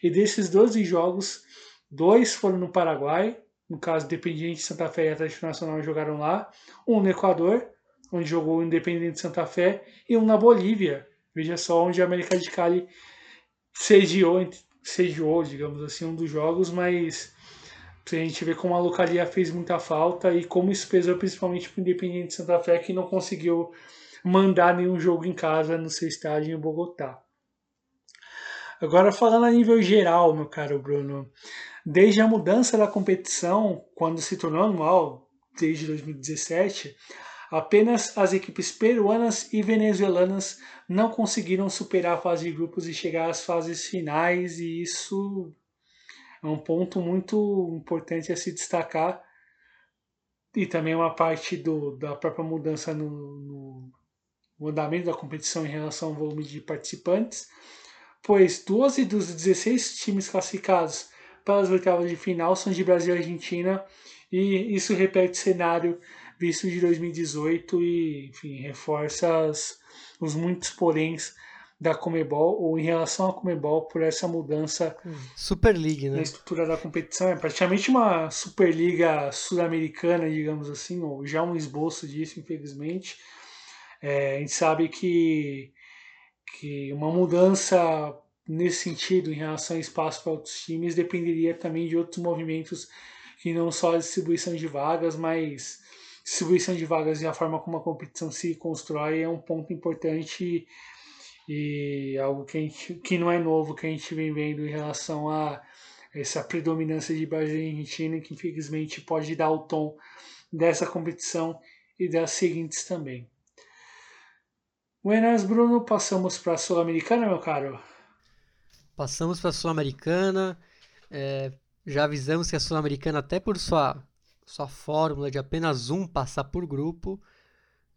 E desses 12 jogos, dois foram no Paraguai, no caso Independiente Santa Fé e Atlético Nacional jogaram lá, um no Equador, onde jogou o Independiente Santa Fé, e um na Bolívia, veja só onde a América de Cali sediou, sediou, digamos assim, um dos jogos, mas a gente vê como a localia fez muita falta e como isso pesou principalmente para o Independiente Santa Fé, que não conseguiu mandar nenhum jogo em casa no seu estádio em Bogotá. Agora falando a nível geral, meu caro Bruno, desde a mudança da competição, quando se tornou anual, desde 2017, apenas as equipes peruanas e venezuelanas não conseguiram superar a fase de grupos e chegar às fases finais, e isso é um ponto muito importante a se destacar. E também uma parte do, da própria mudança no, no, no andamento da competição em relação ao volume de participantes, pois 12 dos 16 times classificados para as oitavas de final são de Brasil e Argentina, e isso repete o cenário visto de 2018 e enfim, reforça as, os muitos poréns da Comebol ou em relação à Comebol por essa mudança Super League, né? na estrutura da competição. É praticamente uma Superliga sul-americana, digamos assim, ou já um esboço disso, infelizmente. É, a gente sabe que, que uma mudança nesse sentido em relação a espaço para outros times dependeria também de outros movimentos que não só a distribuição de vagas, mas distribuição de vagas e a forma como a competição se constrói é um ponto importante e algo que, gente, que não é novo que a gente vem vendo em relação a essa predominância de Brasil e Argentina, que infelizmente pode dar o tom dessa competição e das seguintes também. Buenas, Bruno. Passamos para a Sul-Americana, meu caro? Passamos para a Sul-Americana. É, já avisamos que a Sul-Americana, até por sua, sua fórmula de apenas um passar por grupo,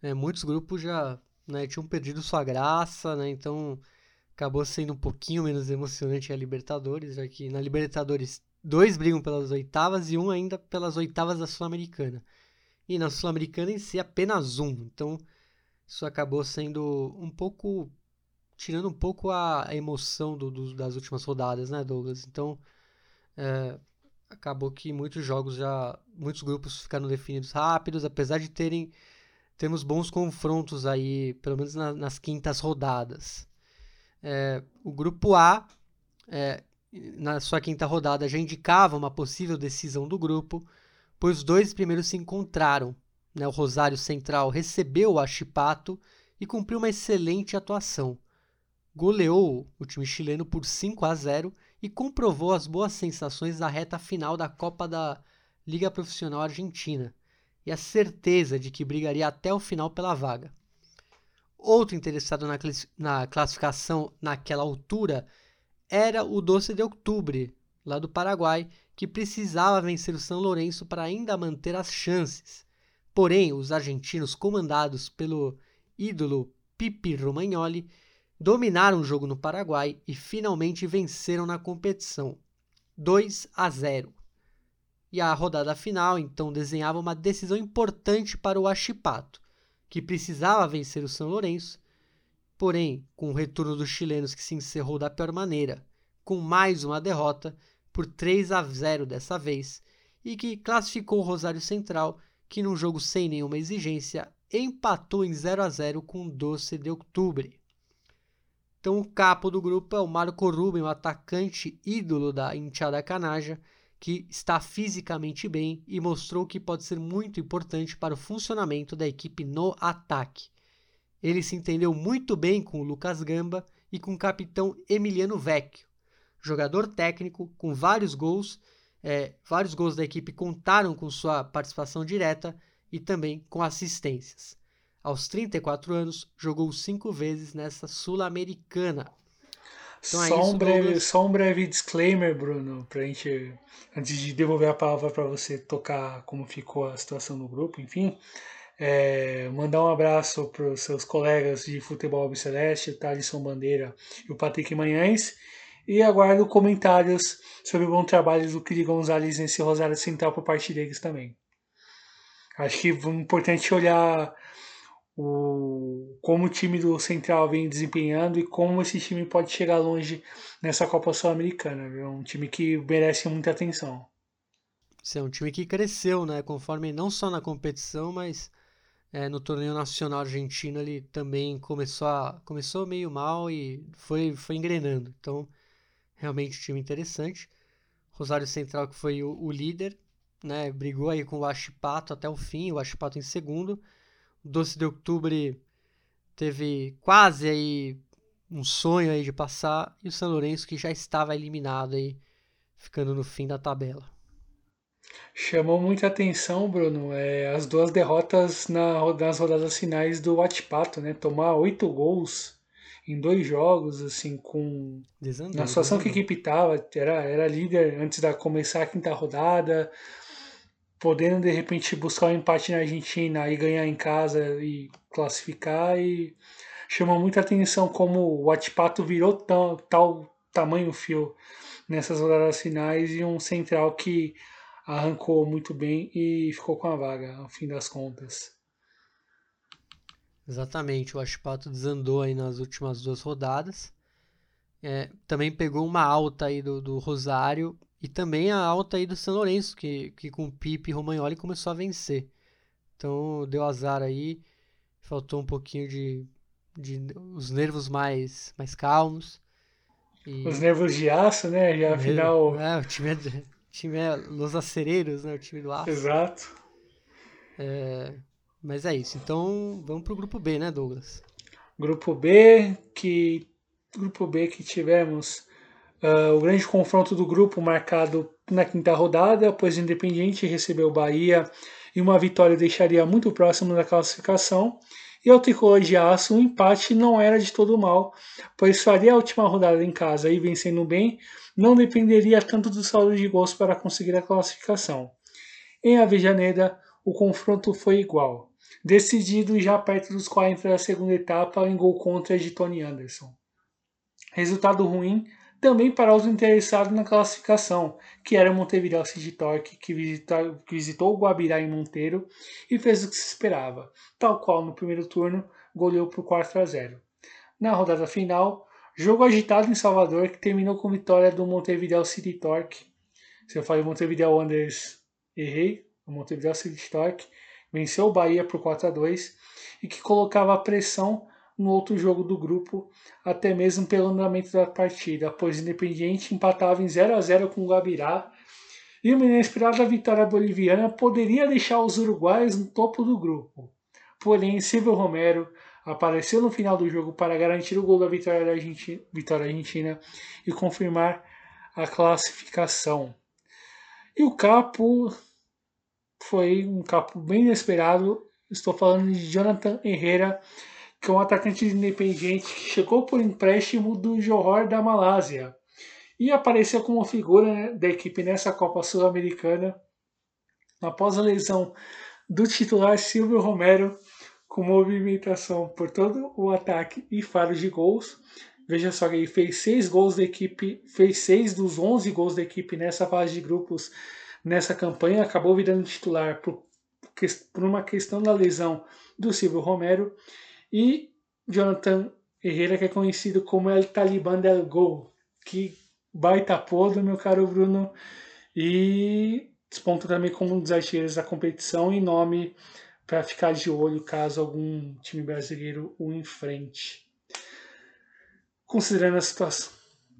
é, muitos grupos já né, tinham perdido sua graça, né, então acabou sendo um pouquinho menos emocionante a Libertadores, já que na Libertadores dois brigam pelas oitavas e um ainda pelas oitavas da Sul-Americana. E na Sul-Americana em si apenas um, então isso acabou sendo um pouco tirando um pouco a emoção do, do, das últimas rodadas, né, Douglas? Então é, acabou que muitos jogos já, muitos grupos ficaram definidos rápidos, apesar de terem temos bons confrontos aí, pelo menos na, nas quintas rodadas. É, o grupo A, é, na sua quinta rodada, já indicava uma possível decisão do grupo, pois os dois primeiros se encontraram. Né? O Rosário Central recebeu o Achipato e cumpriu uma excelente atuação. Goleou o time chileno por 5 a 0 e comprovou as boas sensações da reta final da Copa da Liga Profissional Argentina e a certeza de que brigaria até o final pela vaga. Outro interessado na, na classificação naquela altura era o Doce de Outubro, lá do Paraguai, que precisava vencer o São Lourenço para ainda manter as chances. Porém, os argentinos, comandados pelo ídolo Pipi Romagnoli, dominaram o jogo no Paraguai e finalmente venceram na competição. 2 a 0. E a rodada final então desenhava uma decisão importante para o Achipato, que precisava vencer o São Lourenço, porém, com o retorno dos chilenos que se encerrou da pior maneira, com mais uma derrota por 3 a 0 dessa vez, e que classificou o Rosário Central, que num jogo sem nenhuma exigência empatou em 0 a 0 com o Doce de Outubro. Então o capo do grupo é o Marco Rubem, o atacante ídolo da Inchada Canaja, que está fisicamente bem e mostrou que pode ser muito importante para o funcionamento da equipe no ataque. Ele se entendeu muito bem com o Lucas Gamba e com o capitão Emiliano Vecchio, jogador técnico com vários gols. É, vários gols da equipe contaram com sua participação direta e também com assistências. Aos 34 anos, jogou cinco vezes nessa Sul-Americana. Então é só, isso, um breve, só um breve disclaimer, Bruno, pra gente, antes de devolver a palavra para você tocar como ficou a situação no grupo, enfim. É, mandar um abraço para os seus colegas de futebol Celeste, o Thaleson Bandeira e o Patrick Manhães. E aguardo comentários sobre o bom trabalho do Kiri Gonzalez nesse Rosário Central por parte deles também. Acho que é importante olhar o, como o time do Central vem desempenhando e como esse time pode chegar longe nessa Copa Sul-Americana. É um time que merece muita atenção. Esse é um time que cresceu, né? Conforme não só na competição, mas é, no torneio nacional argentino ele também começou a, começou meio mal e foi foi engrenando. Então realmente um time interessante. Rosário Central que foi o, o líder, né? Brigou aí com o Achipato até o fim, o Achipato em segundo. Doce de Outubro teve quase aí um sonho aí de passar e o São Lourenço que já estava eliminado aí, ficando no fim da tabela. Chamou muita atenção, Bruno, é, as duas derrotas na, nas rodadas finais do Watpato, né? Tomar oito gols em dois jogos, assim, com. Desandou, na situação desandou. que a equipe estava, era, era líder antes da começar a quinta rodada, podendo de repente buscar um empate na Argentina e ganhar em casa e classificar e chama muita atenção como o Atipato virou tão, tal tamanho fio nessas rodadas finais e um central que arrancou muito bem e ficou com a vaga ao fim das contas. Exatamente, o Atipato desandou aí nas últimas duas rodadas. É, também pegou uma alta aí do, do Rosário e também a alta aí do São Lourenço, que, que com Pipe e Romagnoli começou a vencer. Então deu azar aí, faltou um pouquinho de, de os nervos mais, mais calmos. E... Os nervos de aço, né? Já afinal. É, o time é, time é Los Acereiros, né? O time do aço. Exato. É, mas é isso. Então vamos pro grupo B, né, Douglas? Grupo B, que. Grupo B que tivemos Uh, o grande confronto do grupo marcado na quinta rodada, pois o Independiente recebeu o Bahia e uma vitória deixaria muito próximo da classificação. E ao tricolor de aço, um empate não era de todo mal, pois faria a última rodada em casa e vencendo bem, não dependeria tanto do saldo de gols para conseguir a classificação. Em Avejaneda, o confronto foi igual, decidido já perto dos 40 da segunda etapa em gol contra de Tony Anderson. Resultado ruim também para os interessados na classificação, que era Montevideo City Torque, que, que visitou o Guabirá em Monteiro e fez o que se esperava, tal qual no primeiro turno goleou por 4 a 0. Na rodada final, jogo agitado em Salvador que terminou com vitória do Montevideo City Torque. Se eu falei Montevideo Wanderers, errei. O Montevideo City Torque venceu o Bahia por 4 a 2 e que colocava a pressão no outro jogo do grupo, até mesmo pelo andamento da partida, pois Independiente empatava em 0 a 0 com o Gabirá e uma inesperada vitória boliviana poderia deixar os uruguaios no topo do grupo. Porém, Silvio Romero apareceu no final do jogo para garantir o gol da vitória, da Argentina, vitória argentina e confirmar a classificação. E o capo foi um capo bem inesperado. Estou falando de Jonathan Herrera, que é um atacante independente que chegou por empréstimo do Johor da Malásia e apareceu como figura né, da equipe nessa Copa Sul-Americana após a lesão do titular Silvio Romero com movimentação por todo o ataque e faros de gols. Veja só que ele fez seis gols da equipe, fez seis dos 11 gols da equipe nessa fase de grupos nessa campanha, acabou virando titular por, por uma questão da lesão do Silvio Romero e Jonathan Herrera, que é conhecido como El Taliban del Gol. Que baita podo, meu caro Bruno. E desponta também como um dos artilheiros da competição e nome para ficar de olho caso algum time brasileiro o enfrente. Considerando a situação,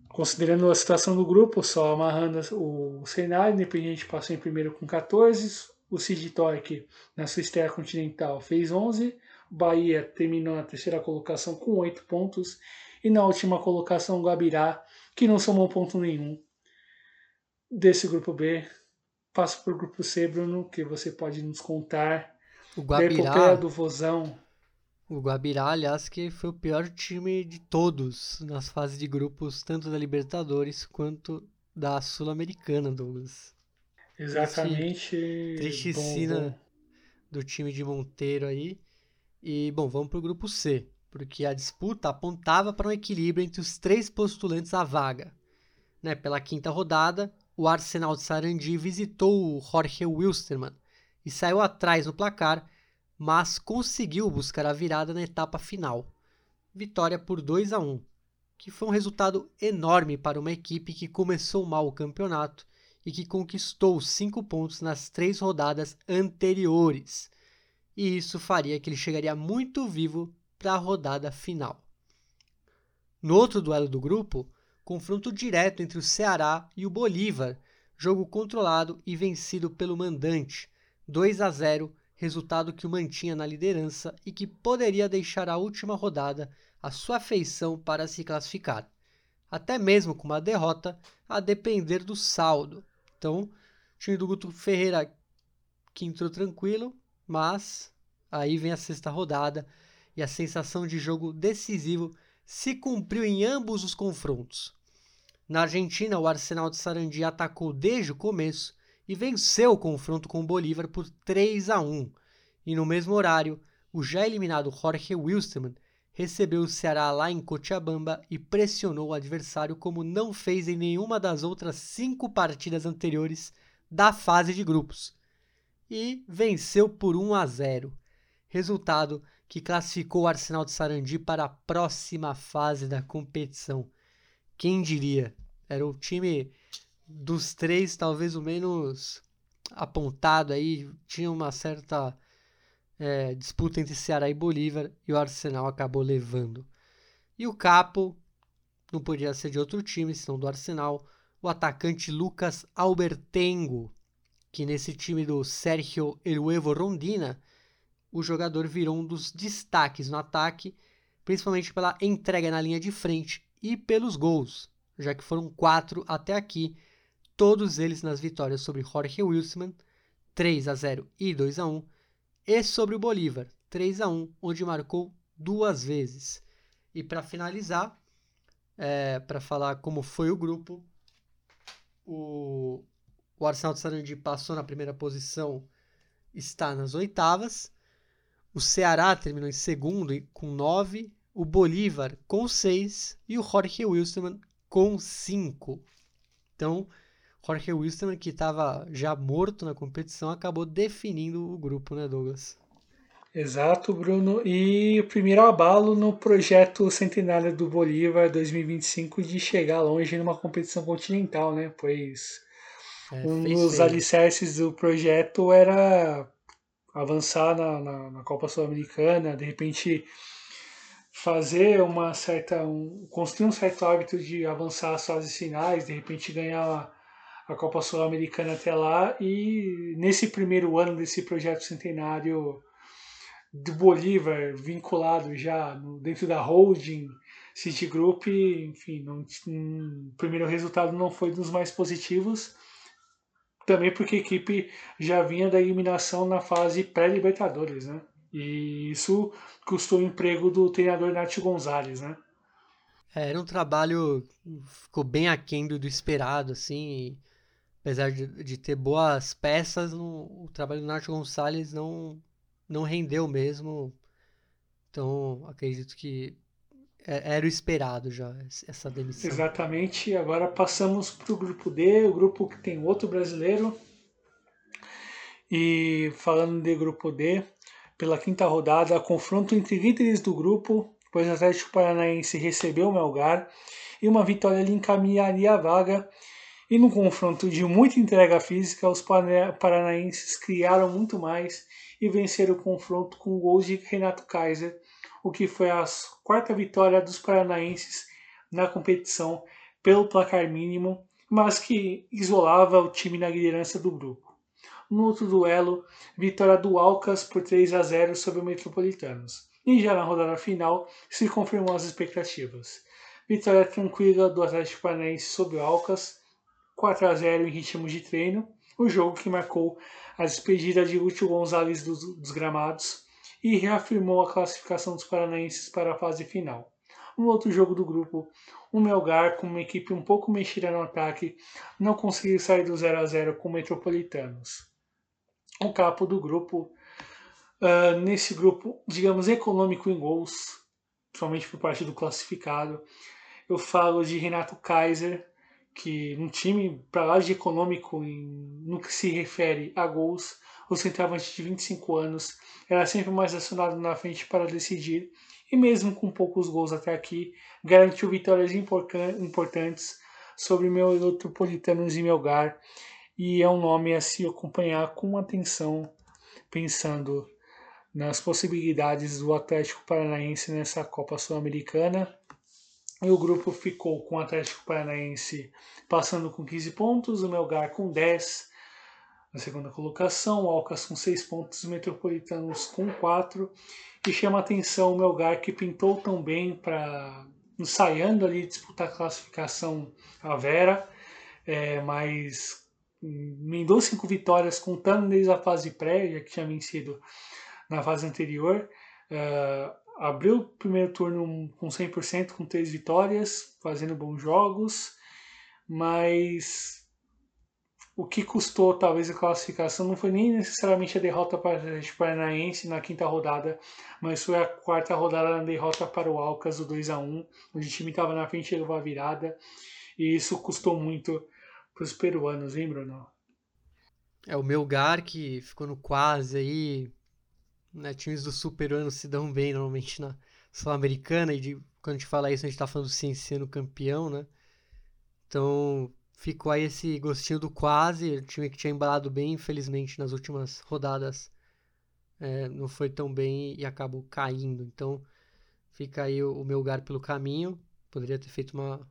considerando a situação do grupo, só amarrando o cenário, Independente passou em primeiro com 14, o Cid Torque na sua estreia continental fez 11, Bahia terminou na terceira colocação com oito pontos. E na última colocação, o Guabirá, que não somou ponto nenhum desse grupo B. Passo para o grupo C, Bruno, que você pode nos contar. O Guabirá, do Vozão. O Guabirá, aliás, que foi o pior time de todos nas fases de grupos, tanto da Libertadores quanto da Sul-Americana, Douglas. Exatamente. Triste cena do time de Monteiro aí. E, bom, vamos para o grupo C, porque a disputa apontava para um equilíbrio entre os três postulantes à vaga. Né, pela quinta rodada, o Arsenal de Sarandi visitou o Jorge Wilstermann e saiu atrás no placar mas conseguiu buscar a virada na etapa final. Vitória por 2 a 1, que foi um resultado enorme para uma equipe que começou mal o campeonato e que conquistou cinco pontos nas três rodadas anteriores. E isso faria que ele chegaria muito vivo para a rodada final. No outro duelo do grupo, confronto direto entre o Ceará e o Bolívar, jogo controlado e vencido pelo mandante, 2 a 0, resultado que o mantinha na liderança e que poderia deixar a última rodada a sua feição para se classificar, até mesmo com uma derrota a depender do saldo. Então, o time do Guto Ferreira que entrou tranquilo, mas aí vem a sexta rodada e a sensação de jogo decisivo se cumpriu em ambos os confrontos. Na Argentina, o Arsenal de Sarandi atacou desde o começo e venceu o confronto com o Bolívar por 3 a 1. E no mesmo horário, o já eliminado Jorge Wilstermann recebeu o Ceará lá em Cochabamba e pressionou o adversário como não fez em nenhuma das outras cinco partidas anteriores da fase de grupos. E venceu por 1 a 0. Resultado que classificou o Arsenal de Sarandi para a próxima fase da competição. Quem diria? Era o time dos três, talvez o menos apontado aí. Tinha uma certa é, disputa entre Ceará e Bolívar e o Arsenal acabou levando. E o capo não podia ser de outro time, senão do Arsenal, o atacante Lucas Albertengo, que nesse time do Sergio Eluevo Rondina, o jogador virou um dos destaques no ataque, principalmente pela entrega na linha de frente e pelos gols, já que foram quatro até aqui, todos eles nas vitórias sobre Jorge Wilson, 3 a 0 e 2 a 1, e sobre o Bolívar, 3 a 1, onde marcou duas vezes. E para finalizar, é, para falar como foi o grupo, o, o Arsenal de Sarandi passou na primeira posição, está nas oitavas. O Ceará terminou em segundo com 9 o Bolívar com 6 e o Jorge Wilstermann com 5. Então, Jorge Wilstermann, que estava já morto na competição, acabou definindo o grupo, né, Douglas? Exato, Bruno. E o primeiro abalo no projeto centenário do Bolívar 2025 de chegar longe numa competição continental, né? Pois é, um dos feio. alicerces do projeto era avançar na, na, na Copa Sul-Americana, de repente fazer uma certa um, construir um certo hábito de avançar as fases finais, de repente ganhar a, a Copa Sul-Americana até lá e nesse primeiro ano desse projeto centenário do Bolívar vinculado já no, dentro da holding Citigroup, enfim, não, um, o primeiro resultado não foi dos mais positivos, também porque a equipe já vinha da eliminação na fase pré-Libertadores, né? E isso custou o emprego do treinador Nath Gonzalez, né? É, era um trabalho ficou bem aquém do, do esperado, assim. apesar de, de, ter boas peças, no, o trabalho do Nath Gonzalez não, não rendeu mesmo. Então, acredito que era o esperado já, essa demissão. Exatamente. Agora passamos para o grupo D, o grupo que tem outro brasileiro. E falando de grupo D, pela quinta rodada, confronto entre líderes do grupo, pois o Atlético Paranaense recebeu o Melgar e uma vitória lhe encaminharia a vaga. E no confronto de muita entrega física, os paranaenses criaram muito mais e venceram o confronto com gols de Renato Kaiser, o que foi a quarta vitória dos paranaenses na competição pelo placar mínimo, mas que isolava o time na liderança do grupo. No outro duelo, vitória do Alcas por 3 a 0 sobre o Metropolitanos. E já na rodada final, se confirmou as expectativas. Vitória tranquila do Atlético Paranaense sobre o Alcas, 4 a 0 em ritmo de treino, o jogo que marcou a despedida de Lúcio Gonzalez dos, dos gramados e reafirmou a classificação dos paranaenses para a fase final. No outro jogo do grupo, o Melgar, com uma equipe um pouco mexida no ataque, não conseguiu sair do 0 a 0 com o Metropolitanos o capo do grupo. Uh, nesse grupo, digamos, econômico em gols, somente por parte do classificado. Eu falo de Renato Kaiser, que um time para lá de econômico em, no que se refere a gols, o centroavante de 25 anos. Era sempre mais acionado na frente para decidir. E mesmo com poucos gols até aqui, garantiu vitórias importantes sobre meu Metropolitanos e Melgar e é um nome a se acompanhar com atenção, pensando nas possibilidades do Atlético Paranaense nessa Copa Sul-Americana. E o grupo ficou com o Atlético Paranaense passando com 15 pontos, o Melgar com 10 na segunda colocação, o Alcas com 6 pontos, os Metropolitanos com 4. E chama atenção o Melgar que pintou tão bem para ensaiando ali disputar a classificação a Vera, é, mas emendou cinco vitórias contando desde a fase pré, já que tinha vencido na fase anterior. Uh, abriu o primeiro turno com 100%, com três vitórias, fazendo bons jogos, mas o que custou talvez a classificação não foi nem necessariamente a derrota para o Atlético Paranaense na quinta rodada, mas foi a quarta rodada na derrota para o Alcas, o 2 a 1 onde o time estava na frente e levou a virada, e isso custou muito para os peruanos, hein, Bruno? É o Melgar que ficou no quase aí, né, times do sul peruano se dão bem normalmente na Sul-Americana, e de, quando a gente fala isso a gente está falando do Cienciano campeão, né? Então, ficou aí esse gostinho do quase, o time que tinha embalado bem, infelizmente nas últimas rodadas é, não foi tão bem e acabou caindo. Então fica aí o, o meu lugar pelo caminho. Poderia ter feito uma,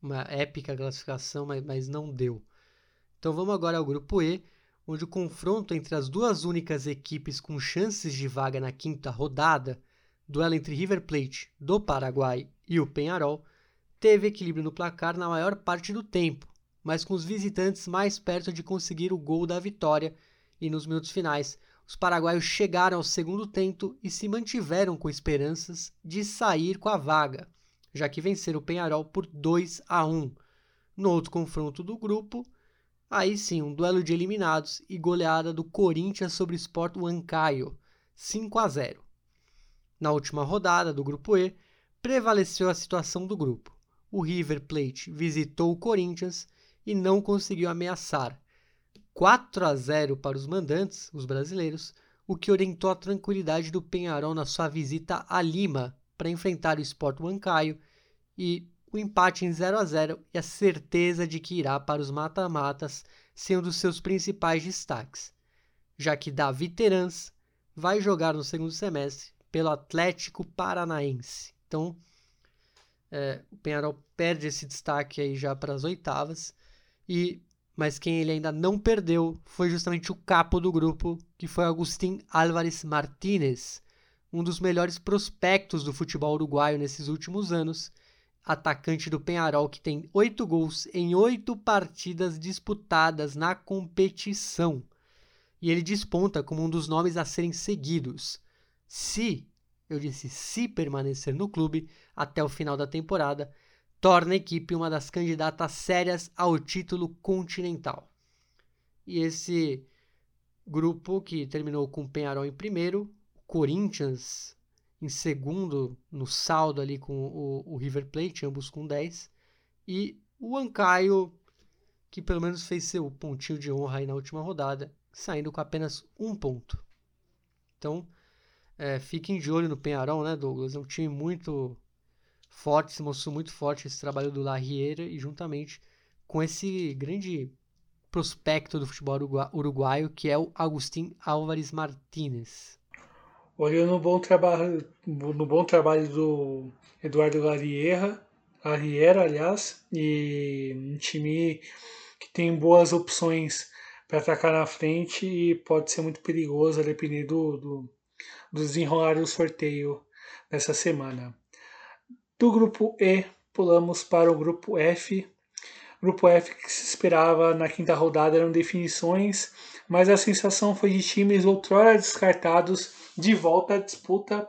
uma épica classificação, mas, mas não deu. Então vamos agora ao grupo E, onde o confronto entre as duas únicas equipes com chances de vaga na quinta rodada, duelo entre River Plate do Paraguai e o Penharol, teve equilíbrio no placar na maior parte do tempo, mas com os visitantes mais perto de conseguir o gol da vitória, e nos minutos finais, os paraguaios chegaram ao segundo tento e se mantiveram com esperanças de sair com a vaga, já que venceram o Penharol por 2 a 1. No outro confronto do grupo, aí sim, um duelo de eliminados e goleada do Corinthians sobre o Sport Huancayo, 5 a 0. Na última rodada do grupo E, prevaleceu a situação do grupo. O River Plate visitou o Corinthians e não conseguiu ameaçar. 4 a 0 para os mandantes, os brasileiros, o que orientou a tranquilidade do Penharol na sua visita a Lima para enfrentar o Sport Huancayo e o empate em 0 a 0 e a certeza de que irá para os mata-matas ser dos seus principais destaques, já que Davi Terans vai jogar no segundo semestre pelo Atlético Paranaense. Então, é, o Penharol perde esse destaque aí já para as oitavas e mas quem ele ainda não perdeu foi justamente o capo do grupo, que foi Agustín Álvares Martínez, um dos melhores prospectos do futebol uruguaio nesses últimos anos, atacante do Penharol que tem oito gols em oito partidas disputadas na competição. E ele desponta como um dos nomes a serem seguidos. Se, eu disse se permanecer no clube até o final da temporada, torna a equipe uma das candidatas sérias ao título continental. E esse grupo que terminou com o Penharol em primeiro, Corinthians em segundo no saldo ali com o, o River Plate, ambos com 10, e o Ancaio, que pelo menos fez seu pontinho de honra aí na última rodada, saindo com apenas um ponto. Então, é, fiquem de olho no Penharol, né, Douglas? É um time muito forte, se mostrou muito forte esse trabalho do Larriera e juntamente com esse grande prospecto do futebol uruguaio que é o Agustín Álvares Martínez. Olhando no bom trabalho, no bom trabalho do Eduardo Larriera, Larriera, aliás, e um time que tem boas opções para atacar na frente e pode ser muito perigoso a depender do, do, do desenrolar do sorteio dessa semana. Do grupo E, pulamos para o grupo F. Grupo F que se esperava na quinta rodada eram definições, mas a sensação foi de times outrora descartados de volta à disputa.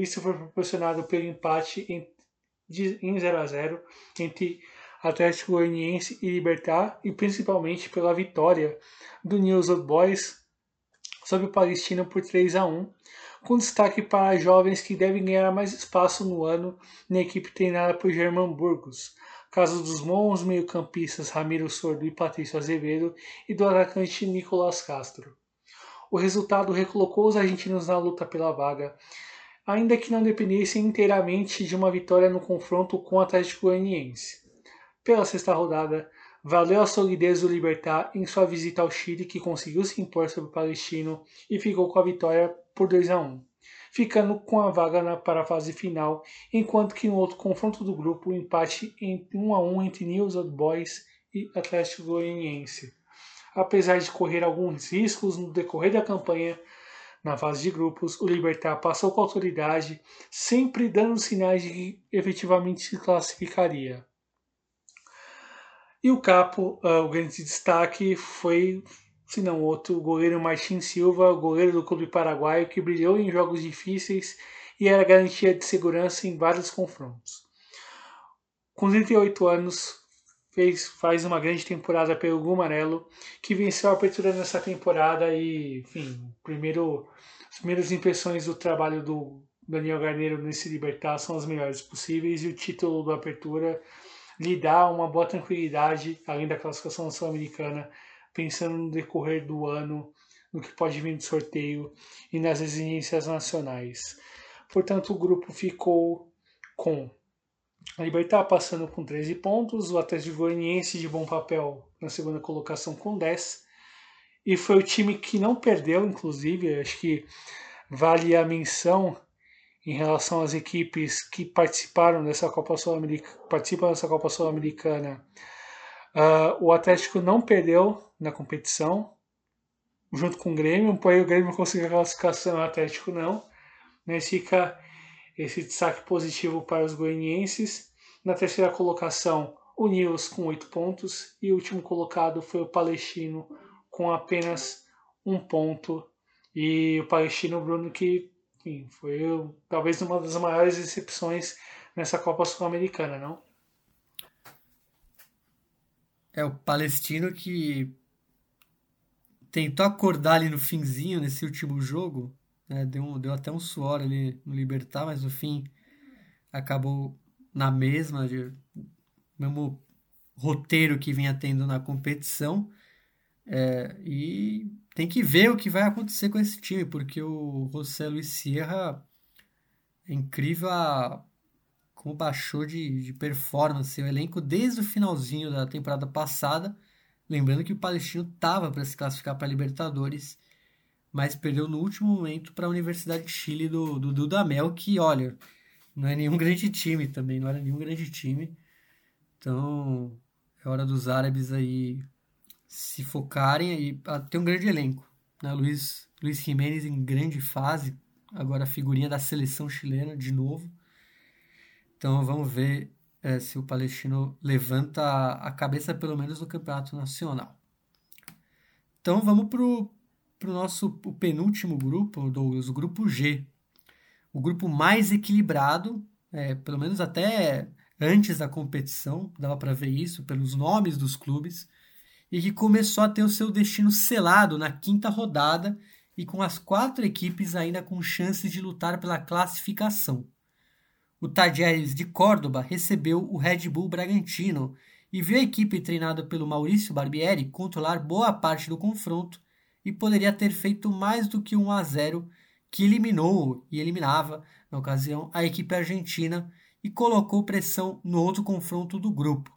Isso foi proporcionado pelo empate em, em 0 a 0 entre Atlético Goianiense e Libertar e principalmente pela vitória do News Old Boys sobre o Palestino por 3 a 1 com destaque para jovens que devem ganhar mais espaço no ano na equipe treinada por German Burgos, caso dos bons meio-campistas Ramiro Sordo e Patrício Azevedo e do atacante Nicolás Castro. o resultado recolocou os argentinos na luta pela vaga, ainda que não dependessem inteiramente de uma vitória no confronto com o Atlético Goianiense. Pela sexta rodada, valeu a solidez do Libertar em sua visita ao Chile, que conseguiu se impor sobre o Palestino e ficou com a vitória por 2 a 1 ficando com a vaga para a fase final, enquanto que no outro confronto do grupo, o empate em 1 a 1 entre News Old Boys e Atlético Goianiense. Apesar de correr alguns riscos no decorrer da campanha, na fase de grupos, o Libertar passou com autoridade, sempre dando sinais de que efetivamente se classificaria. E o capo, uh, o grande destaque foi se não outro, o goleiro Martin Silva, goleiro do clube paraguaio que brilhou em jogos difíceis e era garantia de segurança em vários confrontos. Com 38 anos, fez, faz uma grande temporada pelo Gumarelo, que venceu a abertura nessa temporada e, enfim, primeiro, as primeiras impressões do trabalho do Daniel Garneiro nesse Libertar são as melhores possíveis e o título da abertura lhe dá uma boa tranquilidade, além da classificação sul-americana, pensando no decorrer do ano, no que pode vir de sorteio e nas exigências nacionais. Portanto, o grupo ficou com a Libertar passando com 13 pontos, o Atlético Goianiense de bom papel na segunda colocação com 10, e foi o time que não perdeu, inclusive, acho que vale a menção em relação às equipes que participaram dessa Copa Sul-Americana, participam dessa Copa Sul-Americana. Uh, o Atlético não perdeu na competição, junto com o Grêmio, porém o Grêmio conseguiu a classificação, o Atlético não. Mas fica esse destaque positivo para os goianienses. Na terceira colocação, o Nils com oito pontos e o último colocado foi o Palestino com apenas um ponto. E o Palestino, Bruno, que enfim, foi talvez uma das maiores decepções nessa Copa Sul-Americana, não? É o Palestino que tentou acordar ali no finzinho, nesse último jogo. Né? Deu, um, deu até um suor ali no Libertar, mas no fim acabou na mesma, mesmo roteiro que vinha tendo na competição. É, e tem que ver o que vai acontecer com esse time, porque o José Luiz Sierra é incrível a, como baixou de, de performance o elenco desde o finalzinho da temporada passada Lembrando que o Palestino estava para se classificar para a Libertadores, mas perdeu no último momento para a Universidade de Chile do, do Dudamel, que, olha, não é nenhum grande time também, não era nenhum grande time. Então, é hora dos árabes aí se focarem e ter um grande elenco. Né? Luiz, Luiz Jiménez em grande fase, agora figurinha da seleção chilena de novo. Então vamos ver é, se o Palestino levanta a cabeça, pelo menos no campeonato nacional. Então vamos para o nosso o penúltimo grupo, Douglas, o grupo G. O grupo mais equilibrado, é, pelo menos até antes da competição, dava para ver isso pelos nomes dos clubes, e que começou a ter o seu destino selado na quinta rodada e com as quatro equipes ainda com chances de lutar pela classificação. O Tajeres de Córdoba recebeu o Red Bull Bragantino e viu a equipe treinada pelo Maurício Barbieri controlar boa parte do confronto e poderia ter feito mais do que 1 a 0 que eliminou e eliminava, na ocasião, a equipe argentina e colocou pressão no outro confronto do grupo,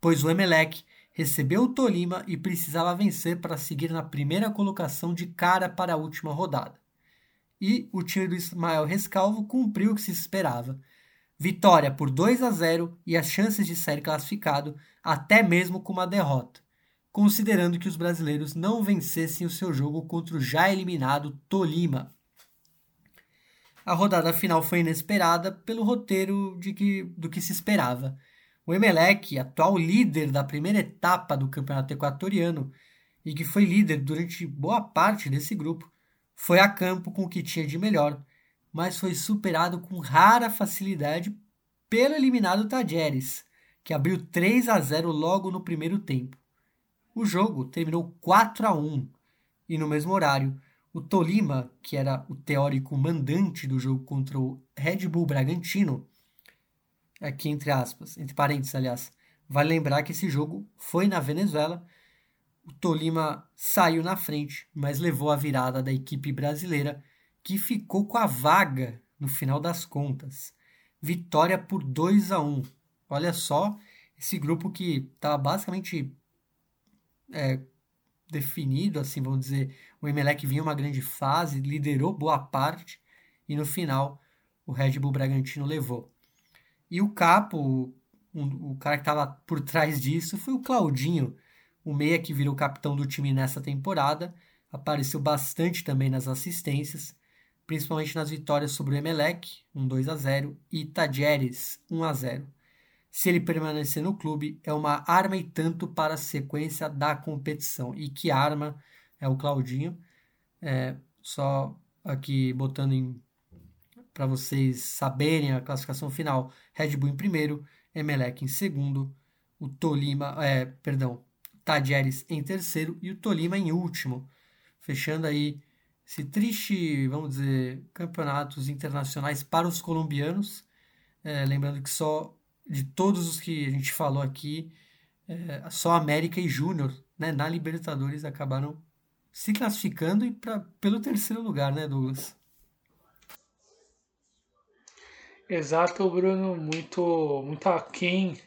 pois o Emelec recebeu o Tolima e precisava vencer para seguir na primeira colocação de cara para a última rodada e o time do Ismael Rescalvo cumpriu o que se esperava. Vitória por 2 a 0 e as chances de sair classificado até mesmo com uma derrota, considerando que os brasileiros não vencessem o seu jogo contra o já eliminado Tolima. A rodada final foi inesperada pelo roteiro de que, do que se esperava. O Emelec, atual líder da primeira etapa do campeonato equatoriano e que foi líder durante boa parte desse grupo, foi a campo com o que tinha de melhor, mas foi superado com rara facilidade pelo eliminado Tajeres, que abriu 3 a 0 logo no primeiro tempo. O jogo terminou 4 a 1 e no mesmo horário, o Tolima, que era o teórico mandante do jogo contra o Red Bull Bragantino, aqui entre aspas, entre parênteses, aliás, vale lembrar que esse jogo foi na Venezuela, o Tolima saiu na frente, mas levou a virada da equipe brasileira, que ficou com a vaga no final das contas. Vitória por 2 a 1. Olha só, esse grupo que estava basicamente é, definido, assim, vamos dizer, o Emelec vinha uma grande fase, liderou boa parte e no final o Red Bull Bragantino levou. E o capo, um, o cara que estava por trás disso foi o Claudinho, o meia que virou capitão do time nessa temporada, apareceu bastante também nas assistências, principalmente nas vitórias sobre o Emelec, um 2 a 0 e Tajeres, 1 a 0 se ele permanecer no clube, é uma arma e tanto para a sequência da competição. E que arma é o Claudinho? É, só aqui botando para vocês saberem a classificação final: Red Bull em primeiro, Emelec em segundo, o Tolima, é, perdão, Tajeres em terceiro e o Tolima em último, fechando aí esse triste, vamos dizer, campeonatos internacionais para os colombianos. É, lembrando que só de todos os que a gente falou aqui, é, só América e Júnior, né, na Libertadores, acabaram se classificando e pra, pelo terceiro lugar, né, Douglas? Exato, Bruno, muito, muito aquém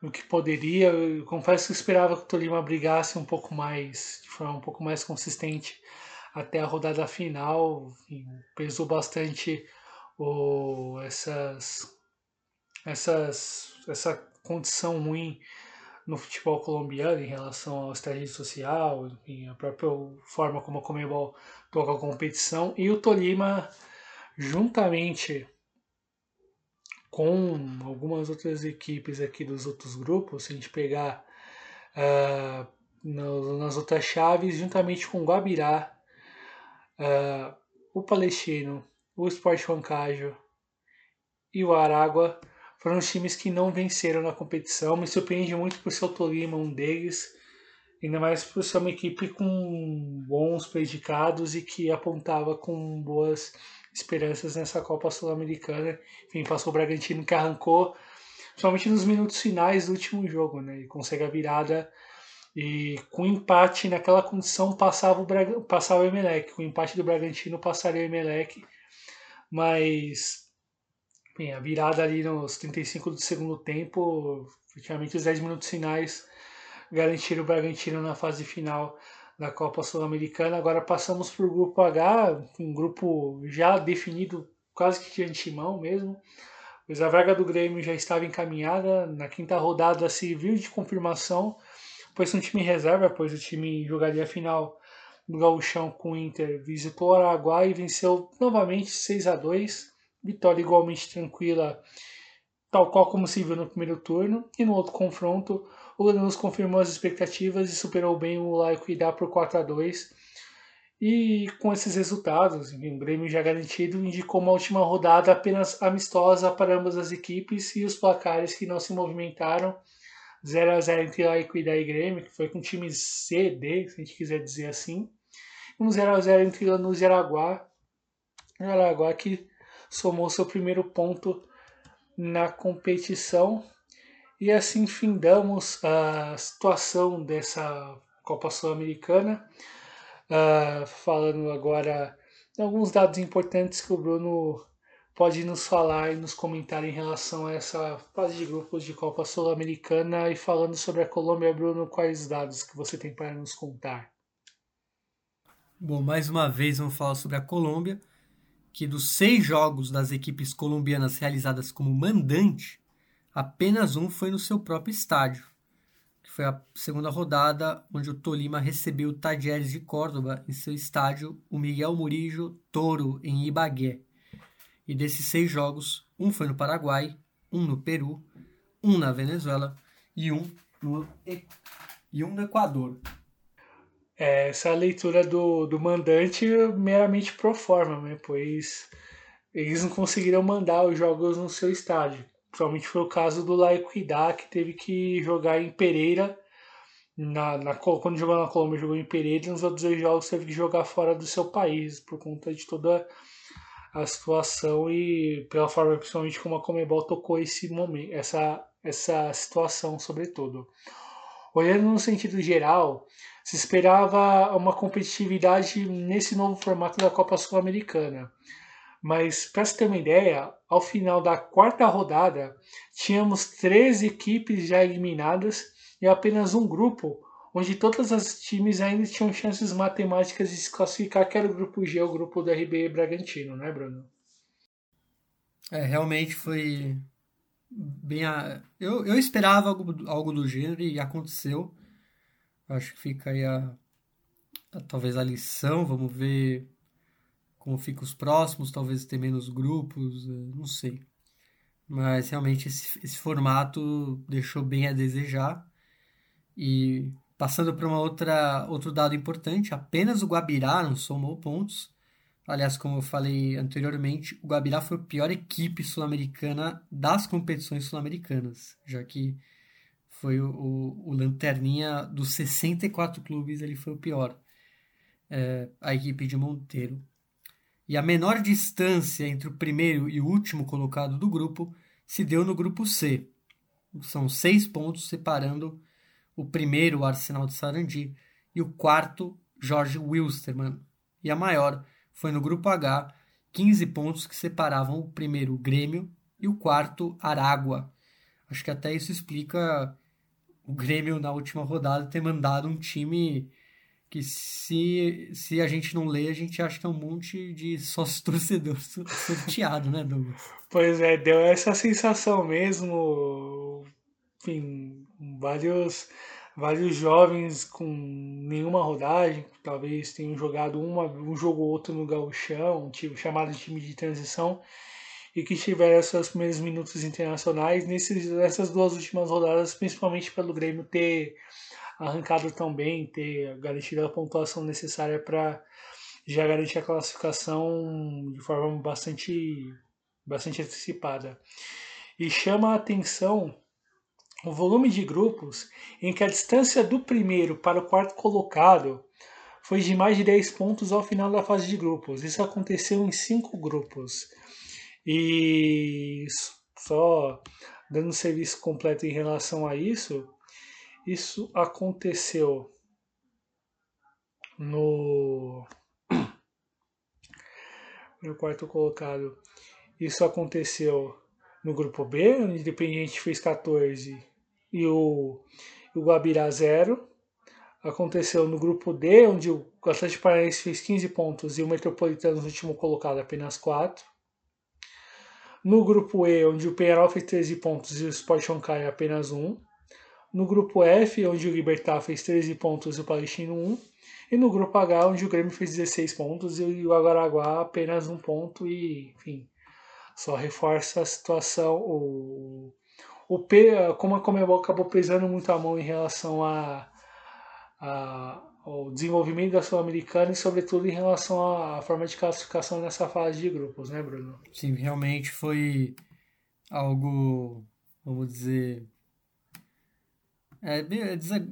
do que poderia. Eu confesso que esperava que o Tolima brigasse um pouco mais, de forma um pouco mais consistente até a rodada final. pesou bastante o, essas essas, essa condição ruim no futebol colombiano em relação ao estágio social, enfim, a própria forma como a Comebol toca a competição, e o Tolima, juntamente com algumas outras equipes aqui dos outros grupos, se a gente pegar uh, nas outras chaves, juntamente com o Guabirá, uh, o Palestino, o Sport Huancajo e o Aragua, foram os times que não venceram na competição. Me surpreende muito por ser o Tolima um deles, ainda mais por ser uma equipe com bons predicados e que apontava com boas esperanças nessa Copa Sul-Americana. Enfim, passou o Bragantino que arrancou, somente nos minutos finais do último jogo, né? E consegue a virada e com empate naquela condição passava o, Braga, passava o Emelec. Com o empate do Bragantino passaria o Emelec, mas Bem, a virada ali nos 35 do segundo tempo, efetivamente os 10 minutos finais garantiram o Bragantino na fase final da Copa Sul-Americana. Agora passamos para o grupo H, um grupo já definido quase que de antemão mesmo, pois a vaga do Grêmio já estava encaminhada. Na quinta rodada se viu de confirmação, pois um time reserva, pois o time jogaria a final do Gauchão com o Inter, visitou o Araguai e venceu novamente 6 a 2 Vitória igualmente tranquila, tal qual como se viu no primeiro turno. E no outro confronto, o Lanús confirmou as expectativas e superou bem o Laico Idá por 4 a 2 E com esses resultados, o Grêmio já garantido indicou uma última rodada apenas amistosa para ambas as equipes e os placares que não se movimentaram. 0 a 0 entre Laico Idá e Grêmio, que foi com time C, D, se a gente quiser dizer assim. Um 0 a 0 entre Lanús e Araguá. Araguá que somou seu primeiro ponto na competição. E assim findamos a situação dessa Copa Sul-Americana. Uh, falando agora de alguns dados importantes que o Bruno pode nos falar e nos comentar em relação a essa fase de grupos de Copa Sul-Americana e falando sobre a Colômbia, Bruno, quais dados que você tem para nos contar? Bom, mais uma vez vamos falar sobre a Colômbia que dos seis jogos das equipes colombianas realizadas como mandante, apenas um foi no seu próprio estádio, que foi a segunda rodada onde o Tolima recebeu o Tajeres de Córdoba em seu estádio, o Miguel Murillo Toro, em Ibagué. E desses seis jogos, um foi no Paraguai, um no Peru, um na Venezuela e um no, e um no Equador. É, essa leitura do, do mandante meramente pro forma, né? pois eles não conseguiram mandar os jogos no seu estádio. Principalmente foi o caso do Laicuidá, que teve que jogar em Pereira. Na, na, quando jogou na Colômbia, jogou em Pereira, nos outros dois jogos teve que jogar fora do seu país, por conta de toda a situação e pela forma principalmente como a Comebol tocou esse momento, essa, essa situação sobretudo. Olhando no sentido geral, se esperava uma competitividade nesse novo formato da Copa Sul-Americana. Mas, para você ter uma ideia, ao final da quarta rodada, tínhamos três equipes já eliminadas e apenas um grupo onde todas as times ainda tinham chances matemáticas de se classificar, que era o grupo G, o grupo do RB Bragantino, né, Bruno? É, realmente foi bem. A... Eu, eu esperava algo, algo do gênero e aconteceu. Acho que fica aí a, a, talvez a lição. Vamos ver como ficam os próximos. Talvez ter menos grupos, é, não sei. Mas realmente esse, esse formato deixou bem a desejar. E passando para uma outra outro dado importante, apenas o Guabirá não somou pontos. Aliás, como eu falei anteriormente, o Guabirá foi a pior equipe sul-americana das competições sul-americanas, já que foi o, o, o, lanterninha dos 64 clubes, ele foi o pior, é, a equipe de Monteiro. E a menor distância entre o primeiro e o último colocado do grupo se deu no grupo C. São seis pontos separando o primeiro, Arsenal de Sarandi, e o quarto, Jorge Wilstermann. E a maior foi no grupo H, 15 pontos que separavam o primeiro, Grêmio, e o quarto, Aragua. Acho que até isso explica o Grêmio na última rodada ter mandado um time que se, se a gente não lê, a gente acha que é um monte de sócio torcedor sorteado, né, Douglas? Pois é, deu essa sensação mesmo. Enfim, vários, vários jovens com nenhuma rodagem, talvez tenham jogado uma, um jogo ou outro no gauchão, um time, chamado time de transição, e que tiveram seus primeiros minutos internacionais nesses, nessas duas últimas rodadas, principalmente pelo Grêmio ter arrancado tão bem, ter garantido a pontuação necessária para já garantir a classificação de forma bastante, bastante antecipada. E chama a atenção o volume de grupos em que a distância do primeiro para o quarto colocado foi de mais de 10 pontos ao final da fase de grupos. Isso aconteceu em cinco grupos. E só dando serviço completo em relação a isso, isso aconteceu no no quarto colocado. Isso aconteceu no grupo B, onde o Independiente fez 14 e o, o Guabirá 0. Aconteceu no grupo D, onde o Atlético Paranaense fez 15 pontos e o Metropolitano, no último colocado, apenas 4. No grupo E, onde o Penharol fez 13 pontos e o Sport Honkai apenas 1. No grupo F, onde o Libertar fez 13 pontos e o Palestino 1. E no grupo H, onde o Grêmio fez 16 pontos e o Agaraguá apenas 1 ponto. E, enfim, só reforça a situação. O, o P, como a Comebol acabou pesando muito a mão em relação a, a, ao desenvolvimento da Sul-Americana e, sobretudo, em relação à forma de classificação nessa fase de grupos, né, Bruno? Sim, realmente foi algo, vamos dizer, é,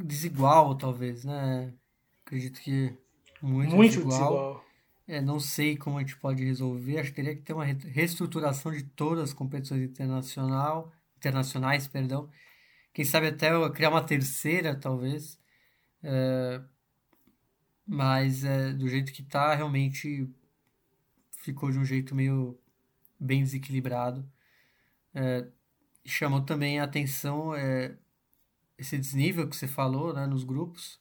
desigual, talvez, né? Acredito que muito, muito desigual. desigual. É, não sei como a gente pode resolver. Acho que teria que ter uma reestruturação de todas as competições internacional, internacionais, perdão. Quem sabe até criar uma terceira, talvez. É, mas é, do jeito que está, realmente ficou de um jeito meio bem desequilibrado. É, chamou também a atenção é, esse desnível que você falou né, nos grupos,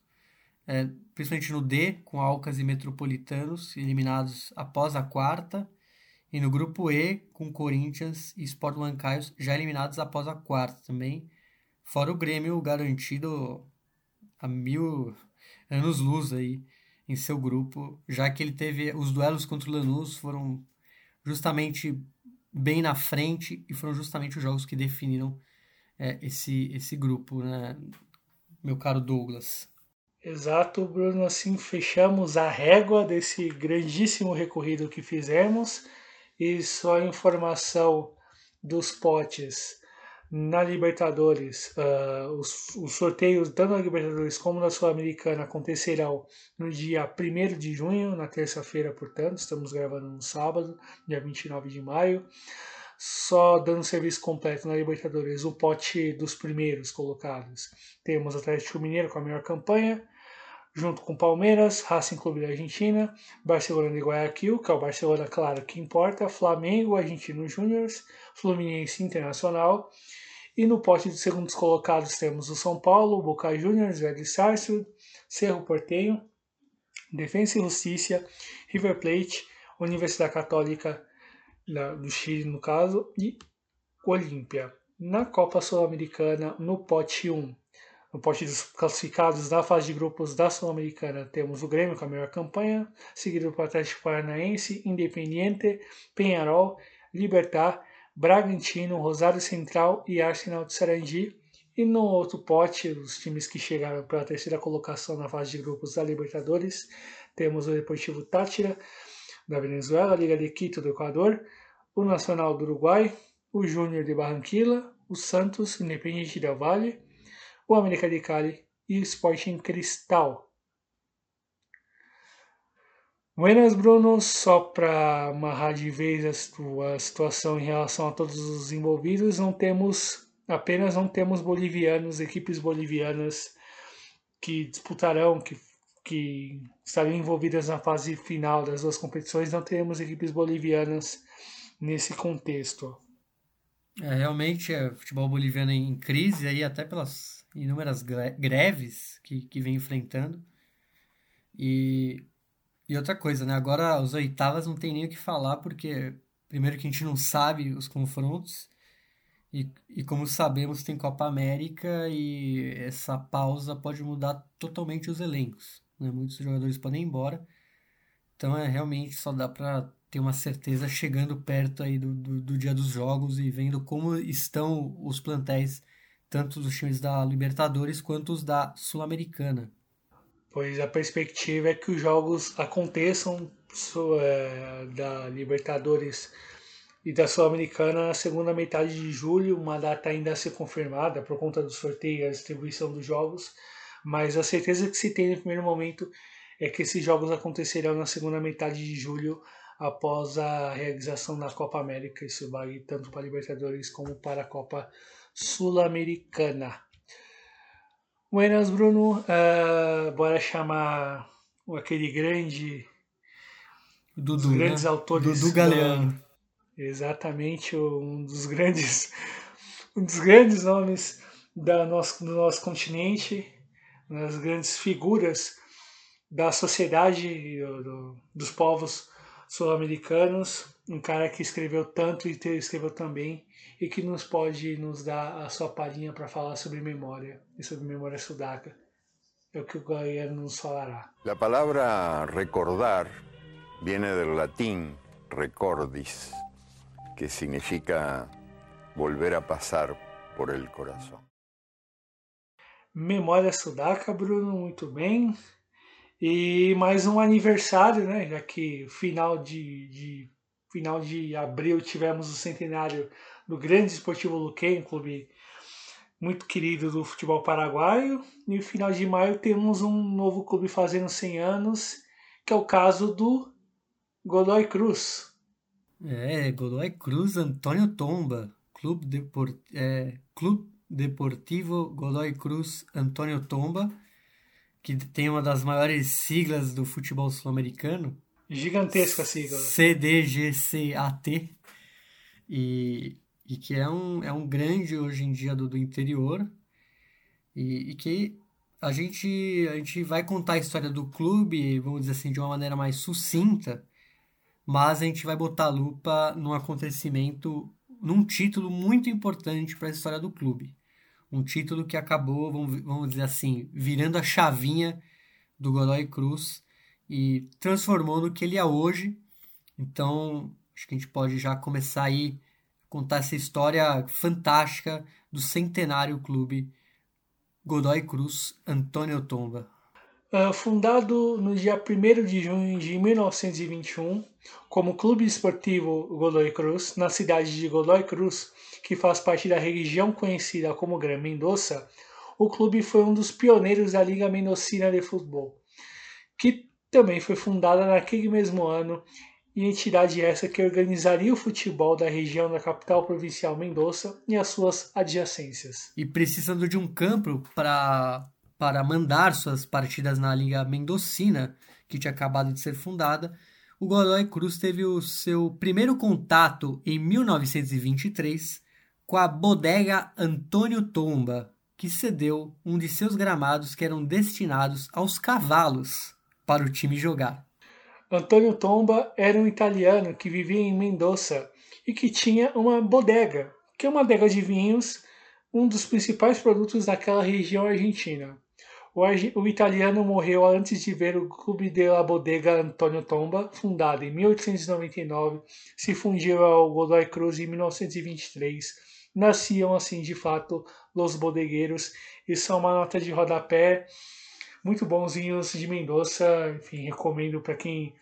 é, principalmente no D, com Alcas e Metropolitanos eliminados após a quarta, e no grupo E, com Corinthians e Sport Lancaios já eliminados após a quarta também. Fora o Grêmio garantido a mil anos-luz aí em seu grupo, já que ele teve os duelos contra o Lanús foram justamente bem na frente e foram justamente os jogos que definiram é, esse, esse grupo, né, meu caro Douglas? Exato, Bruno. Assim fechamos a régua desse grandíssimo recorrido que fizemos. E só informação dos potes na Libertadores, uh, os, os, sorteios tanto na Libertadores como na Sul-Americana acontecerão no dia 1 de junho, na terça-feira, portanto, estamos gravando no sábado, dia 29 de maio. Só dando serviço completo na Libertadores, o pote dos primeiros colocados. Temos Atlético Mineiro com a melhor campanha, junto com Palmeiras, Racing Clube da Argentina, Barcelona de Guayaquil, que é o Barcelona, claro, que importa, Flamengo, Argentino Júnior, Fluminense Internacional. E no pote de segundos colocados temos o São Paulo, Boca Juniors, Velho Sarsfield, Cerro Porteño, Defensa e Justiça, River Plate, Universidade Católica do Chile, no caso, e Olímpia. Na Copa Sul-Americana, no pote 1, no pote dos classificados da fase de grupos da Sul-Americana, temos o Grêmio com a melhor campanha, seguido por Atlético Paranaense, Independiente, Penharol, Libertar, Bragantino, Rosário Central e Arsenal de Sarandi. E no outro pote, os times que chegaram para a terceira colocação na fase de grupos da Libertadores, temos o Deportivo Tátira, da Venezuela, a Liga de Quito do Equador, o Nacional do Uruguai, o Júnior de Barranquilla, o Santos, Independiente del Valle, o América de Cali e o Sporting Cristal. Buenas, Bruno. Só para amarrar de vez a situação em relação a todos os envolvidos, não temos apenas não temos bolivianos, equipes bolivianas que disputarão, que, que estariam envolvidas na fase final das duas competições, não teremos equipes bolivianas nesse contexto. É, realmente, é futebol boliviano em crise, aí até pelas inúmeras greves que, que vem enfrentando. E, e outra coisa, né? Agora os oitavas não tem nem o que falar, porque primeiro que a gente não sabe os confrontos, e, e como sabemos, tem Copa América e essa pausa pode mudar totalmente os elencos. Né? Muitos jogadores podem ir embora. Então é realmente só dá para ter uma certeza chegando perto aí do, do, do, dia dos jogos e vendo como estão os plantéis tanto dos times da Libertadores quanto os da Sul-Americana. Pois a perspectiva é que os jogos aconteçam é, da Libertadores e da Sul-Americana na segunda metade de julho, uma data ainda a ser confirmada por conta do sorteio e a distribuição dos jogos, mas a certeza que se tem no primeiro momento é que esses jogos acontecerão na segunda metade de julho após a realização da Copa América. Isso vale tanto para a Libertadores como para a Copa Sul-Americana. Buenas, Bruno. Uh, bora chamar aquele grande. Dudu, grandes né? autores. Dudu Galeano. exatamente, um dos grandes. Um dos grandes nomes da nosso, do nosso continente, uma das grandes figuras da sociedade do, do, dos povos sul-americanos, um cara que escreveu tanto e escreveu também e que nos pode nos dar a sua palhinha para falar sobre memória e sobre memória sudaca. É o que o Guilherme nos falará. A palavra recordar viene del latim recordis, que significa volver a passar por el corazón. Memória sudaca, Bruno, muito bem. E mais um aniversário, né? Já que final de, de final de abril tivemos o centenário do Grande Esportivo Luquem, um clube muito querido do futebol paraguaio. E no final de maio temos um novo clube fazendo 100 anos, que é o caso do Godoy Cruz. É, Godoy Cruz Antônio Tomba, Clube, Deport, é, Clube Deportivo Godoy Cruz Antônio Tomba, que tem uma das maiores siglas do futebol sul-americano. Gigantesca sigla. CDGCAT. E e que é um, é um grande hoje em dia do, do interior e, e, que a gente, a gente vai contar a história do clube, vamos dizer assim, de uma maneira mais sucinta, mas a gente vai botar a lupa num acontecimento, num título muito importante para a história do clube. Um título que acabou, vamos, vamos dizer assim, virando a chavinha do Godoy Cruz e transformou no que ele é hoje. Então, acho que a gente pode já começar aí contar essa história fantástica do centenário clube Godoy Cruz Antônio Tomba. Uh, fundado no dia 1 de junho de 1921 como Clube Esportivo Godoy Cruz, na cidade de Godoy Cruz, que faz parte da região conhecida como Gran Mendoza, o clube foi um dos pioneiros da Liga Mendocina de Futebol, que também foi fundada naquele mesmo ano e entidade essa que organizaria o futebol da região da capital provincial Mendoza e as suas adjacências. E precisando de um campo para para mandar suas partidas na Liga Mendocina, que tinha acabado de ser fundada, o Godoy Cruz teve o seu primeiro contato em 1923 com a bodega Antônio Tomba, que cedeu um de seus gramados que eram destinados aos cavalos para o time jogar. Antônio Tomba era um italiano que vivia em Mendoza e que tinha uma bodega, que é uma adega de vinhos, um dos principais produtos daquela região argentina. O, italiano morreu antes de ver o Clube de la Bodega Antônio Tomba, fundado em 1899, se fundiu ao Godoy Cruz em 1923. Nasciam assim, de fato, los bodegueiros e são uma nota de rodapé muito bonzinhos de Mendoza. Enfim, recomendo para quem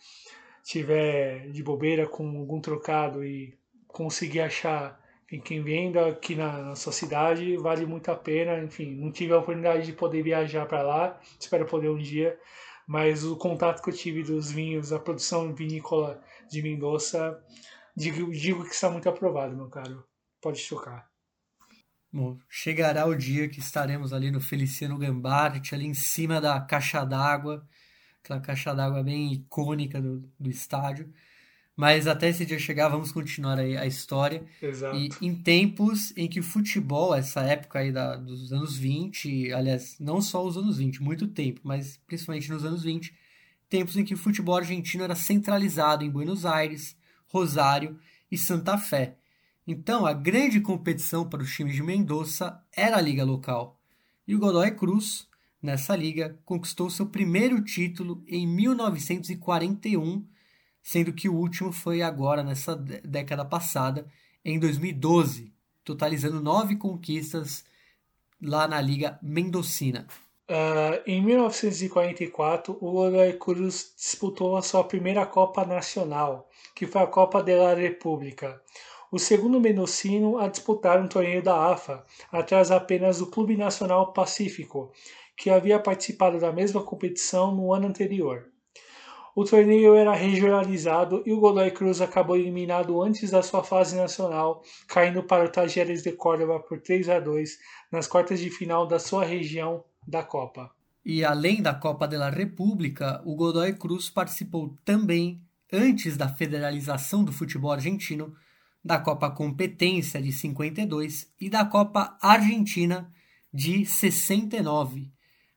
tiver de bobeira com algum trocado e conseguir achar quem venda aqui na, na, sua cidade, vale muito a pena. Enfim, não tive a oportunidade de poder viajar para lá, espero poder um dia, mas o contato que eu tive dos vinhos, a produção vinícola de Mendoza, digo, digo que está muito aprovado, meu caro. Pode chocar. Bom, chegará o dia que estaremos ali no Feliciano Gambart, ali em cima da caixa d'água, aquela caixa d'água bem icônica do, do estádio. Mas até esse dia chegar, vamos continuar aí a história. Exato. E em tempos em que o futebol, essa época aí da, dos anos 20, aliás, não só os anos 20, muito tempo, mas principalmente nos anos 20, tempos em que o futebol argentino era centralizado em Buenos Aires, Rosário e Santa Fé. Então, a grande competição para os times de Mendoza era a liga local. E o Godoy Cruz, nessa liga, conquistou seu primeiro título em 1941, sendo que o último foi agora, nessa década passada, em 2012, totalizando nove conquistas lá na Liga Mendocina. Uh, em 1944, o Godoy Cruz disputou a sua primeira Copa Nacional, que foi a Copa de la República o segundo mendocino a disputar um torneio da AFA, atrás apenas do Clube Nacional Pacífico, que havia participado da mesma competição no ano anterior. O torneio era regionalizado e o Godoy Cruz acabou eliminado antes da sua fase nacional, caindo para o Tajeres de Córdoba por 3 a 2 nas quartas de final da sua região da Copa. E além da Copa da República, o Godoy Cruz participou também, antes da federalização do futebol argentino, da Copa Competência de 52 e da Copa Argentina de 69,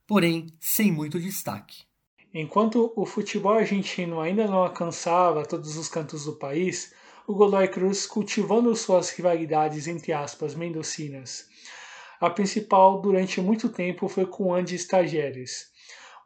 porém sem muito destaque. Enquanto o futebol argentino ainda não alcançava todos os cantos do país, o Godoy Cruz cultivando suas rivalidades entre aspas mendocinas. A principal durante muito tempo foi com Andes Tajeres.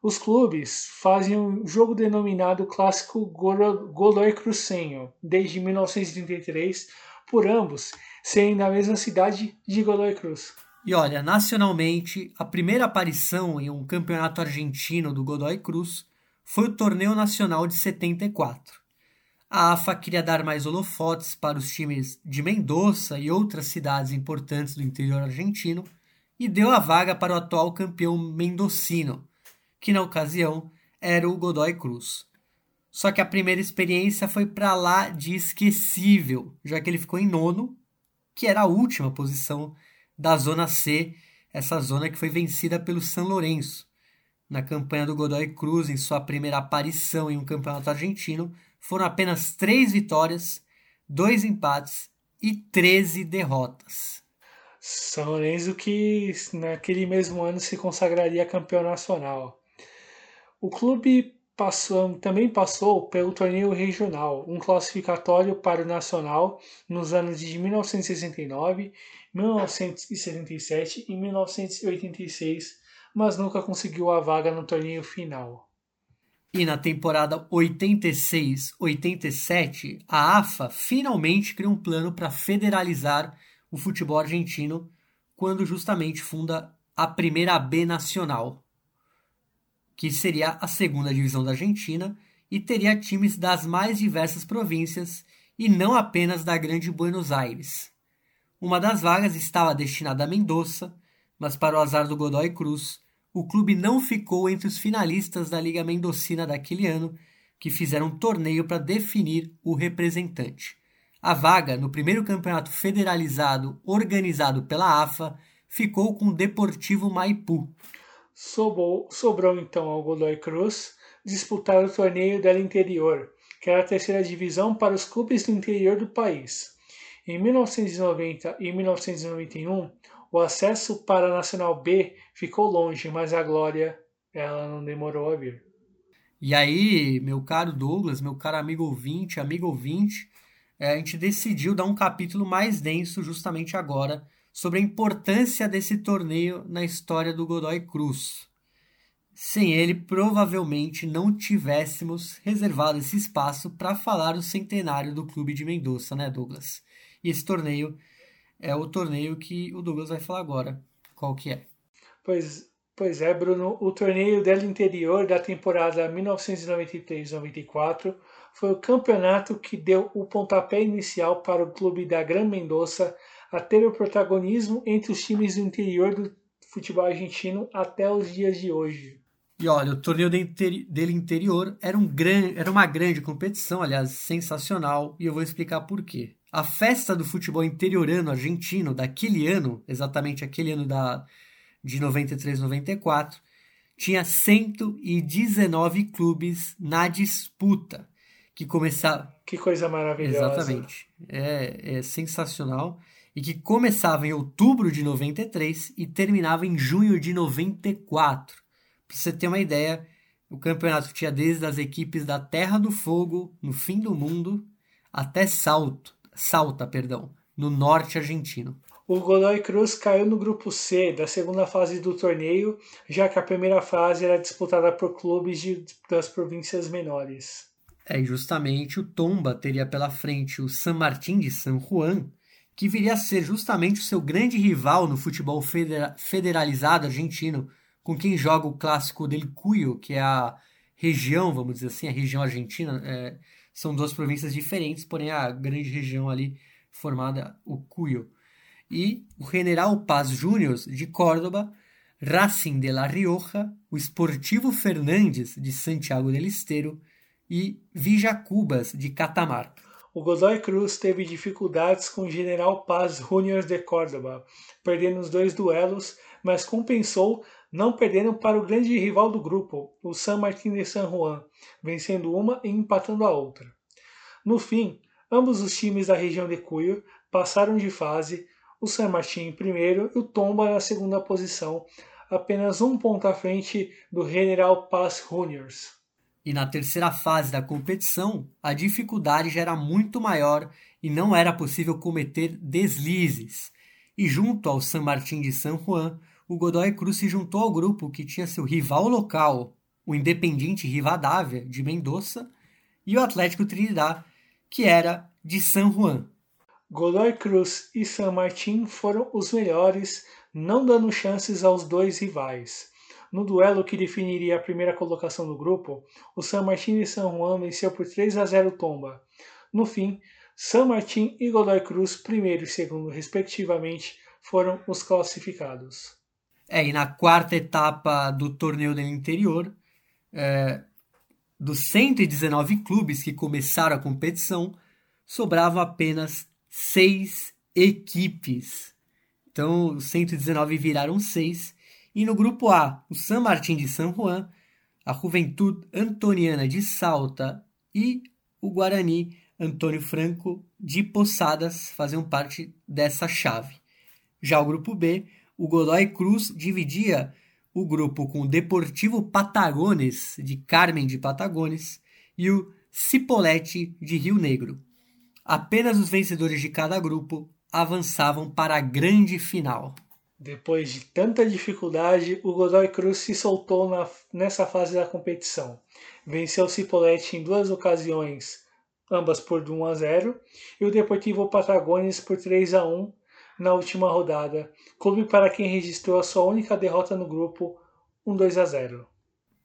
Os clubes fazem um jogo denominado Clássico Godoy Cruzenho desde 1933, por ambos serem da mesma cidade de Godoy Cruz. E olha, nacionalmente, a primeira aparição em um campeonato argentino do Godoy Cruz foi o Torneio Nacional de 74. A AFA queria dar mais holofotes para os times de Mendoza e outras cidades importantes do interior argentino e deu a vaga para o atual campeão mendocino, que na ocasião era o Godoy Cruz. Só que a primeira experiência foi para lá de esquecível, já que ele ficou em nono, que era a última posição da Zona C, essa zona que foi vencida pelo São Lourenço. Na campanha do Godoy Cruz, em sua primeira aparição em um campeonato argentino, foram apenas três vitórias, dois empates e 13 derrotas. São Lourenço que naquele mesmo ano se consagraria campeão nacional. O clube passou, também passou pelo torneio regional, um classificatório para o nacional nos anos de 1969, 1977 e 1986, mas nunca conseguiu a vaga no torneio final. E na temporada 86-87, a AFA finalmente cria um plano para federalizar o futebol argentino, quando justamente funda a primeira B Nacional, que seria a segunda divisão da Argentina e teria times das mais diversas províncias e não apenas da Grande Buenos Aires. Uma das vagas estava destinada a Mendoza, mas para o azar do Godoy Cruz, o clube não ficou entre os finalistas da Liga Mendocina daquele ano, que fizeram um torneio para definir o representante. A vaga no primeiro campeonato federalizado organizado pela AFA ficou com o Deportivo Maipu, sobrou, sobrou então ao Godoy Cruz disputar o torneio del Interior, que era a terceira divisão para os clubes do interior do país. Em 1990 e 1991, o acesso para a Nacional B ficou longe, mas a glória ela não demorou a vir. E aí, meu caro Douglas, meu caro amigo ouvinte, amigo ouvinte, é, a gente decidiu dar um capítulo mais denso justamente agora sobre a importância desse torneio na história do Godoy Cruz. Sem ele, provavelmente não tivéssemos reservado esse espaço para falar do centenário do Clube de Mendoza, né, Douglas? E esse torneio é o torneio que o Douglas vai falar agora. Qual que é? Pois, pois é, Bruno. O torneio del interior da temporada 1993-94 foi o campeonato que deu o pontapé inicial para o clube da Gran Mendoza a ter o protagonismo entre os times do interior do futebol argentino até os dias de hoje. E olha, o torneio dele interior era, um gran, era uma grande competição, aliás, sensacional, e eu vou explicar por quê. A festa do futebol interiorano argentino daquele ano, exatamente aquele ano da, de 93, 94, tinha 119 clubes na disputa, que começava... Que coisa maravilhosa. Exatamente. É, é sensacional. E que começava em outubro de 93 e terminava em junho de 94. Para você ter uma ideia, o campeonato tinha desde as equipes da Terra do Fogo, no fim do mundo, até Salto, Salta, perdão, no norte argentino. O Godoy Cruz caiu no grupo C da segunda fase do torneio, já que a primeira fase era disputada por clubes de, das províncias menores. É, justamente o Tomba teria pela frente o San Martín de San Juan, que viria a ser justamente o seu grande rival no futebol federa federalizado argentino, com quem joga o clássico del Cuyo, que é a região, vamos dizer assim, a região argentina. É, são duas províncias diferentes, porém a grande região ali formada o Cuyo. E o General Paz Júnior de Córdoba, Racing de La Rioja, o Esportivo Fernandes de Santiago del Estero e Vijacubas de Catamarca. O Godoy Cruz teve dificuldades com o General Paz Júnior de Córdoba, perdendo os dois duelos, mas compensou não perdendo para o grande rival do grupo, o San Martín de San Juan, vencendo uma e empatando a outra. No fim, ambos os times da região de Cuyo passaram de fase, o San Martín em primeiro e o Tomba na segunda posição, apenas um ponto à frente do General Paz Juniors. E na terceira fase da competição, a dificuldade já era muito maior e não era possível cometer deslizes. E junto ao San Martín de San Juan, o Godoy Cruz se juntou ao grupo que tinha seu rival local, o Independiente Rivadavia, de Mendoza, e o Atlético Trinidad, que era de San Juan. Godoy Cruz e San Martín foram os melhores, não dando chances aos dois rivais. No duelo que definiria a primeira colocação do grupo, o San Martín e San Juan venceu por 3 a 0 Tomba. No fim, San Martín e Godoy Cruz, primeiro e segundo respectivamente, foram os classificados. É, e na quarta etapa do torneio do interior, é, dos 119 clubes que começaram a competição, sobravam apenas seis equipes. Então, os 119 viraram seis. E no grupo A, o San Martín de San Juan, a Juventude Antoniana de Salta e o Guarani Antônio Franco de Posadas faziam parte dessa chave. Já o grupo B, o Godoy Cruz dividia o grupo com o Deportivo Patagones, de Carmen de Patagones, e o Cipolletti, de Rio Negro. Apenas os vencedores de cada grupo avançavam para a grande final. Depois de tanta dificuldade, o Godoy Cruz se soltou na, nessa fase da competição. Venceu o Cipolletti em duas ocasiões, ambas por 1 a 0, e o Deportivo Patagones por 3 a 1 na última rodada, clube para quem registrou a sua única derrota no grupo, um 2 a 0.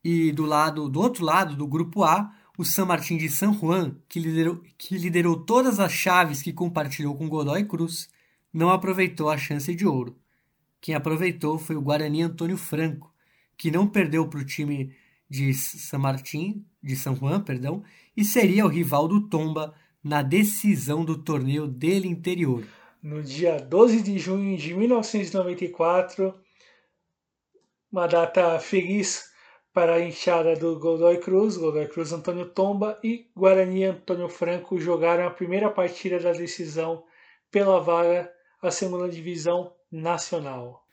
E do lado, do outro lado do grupo A, o San Martín de San Juan, que liderou, que liderou todas as chaves que compartilhou com Godoy Cruz, não aproveitou a chance de ouro. Quem aproveitou foi o Guarani Antônio Franco, que não perdeu para o time de San Martín, de San Juan, perdão, e seria o rival do Tomba na decisão do torneio dele interior no dia 12 de junho de 1994, uma data feliz para a enxada do Godoy Cruz, Godoy Cruz Antônio Tomba e Guarani Antônio Franco jogaram a primeira partida da decisão pela vaga à segunda divisão nacional.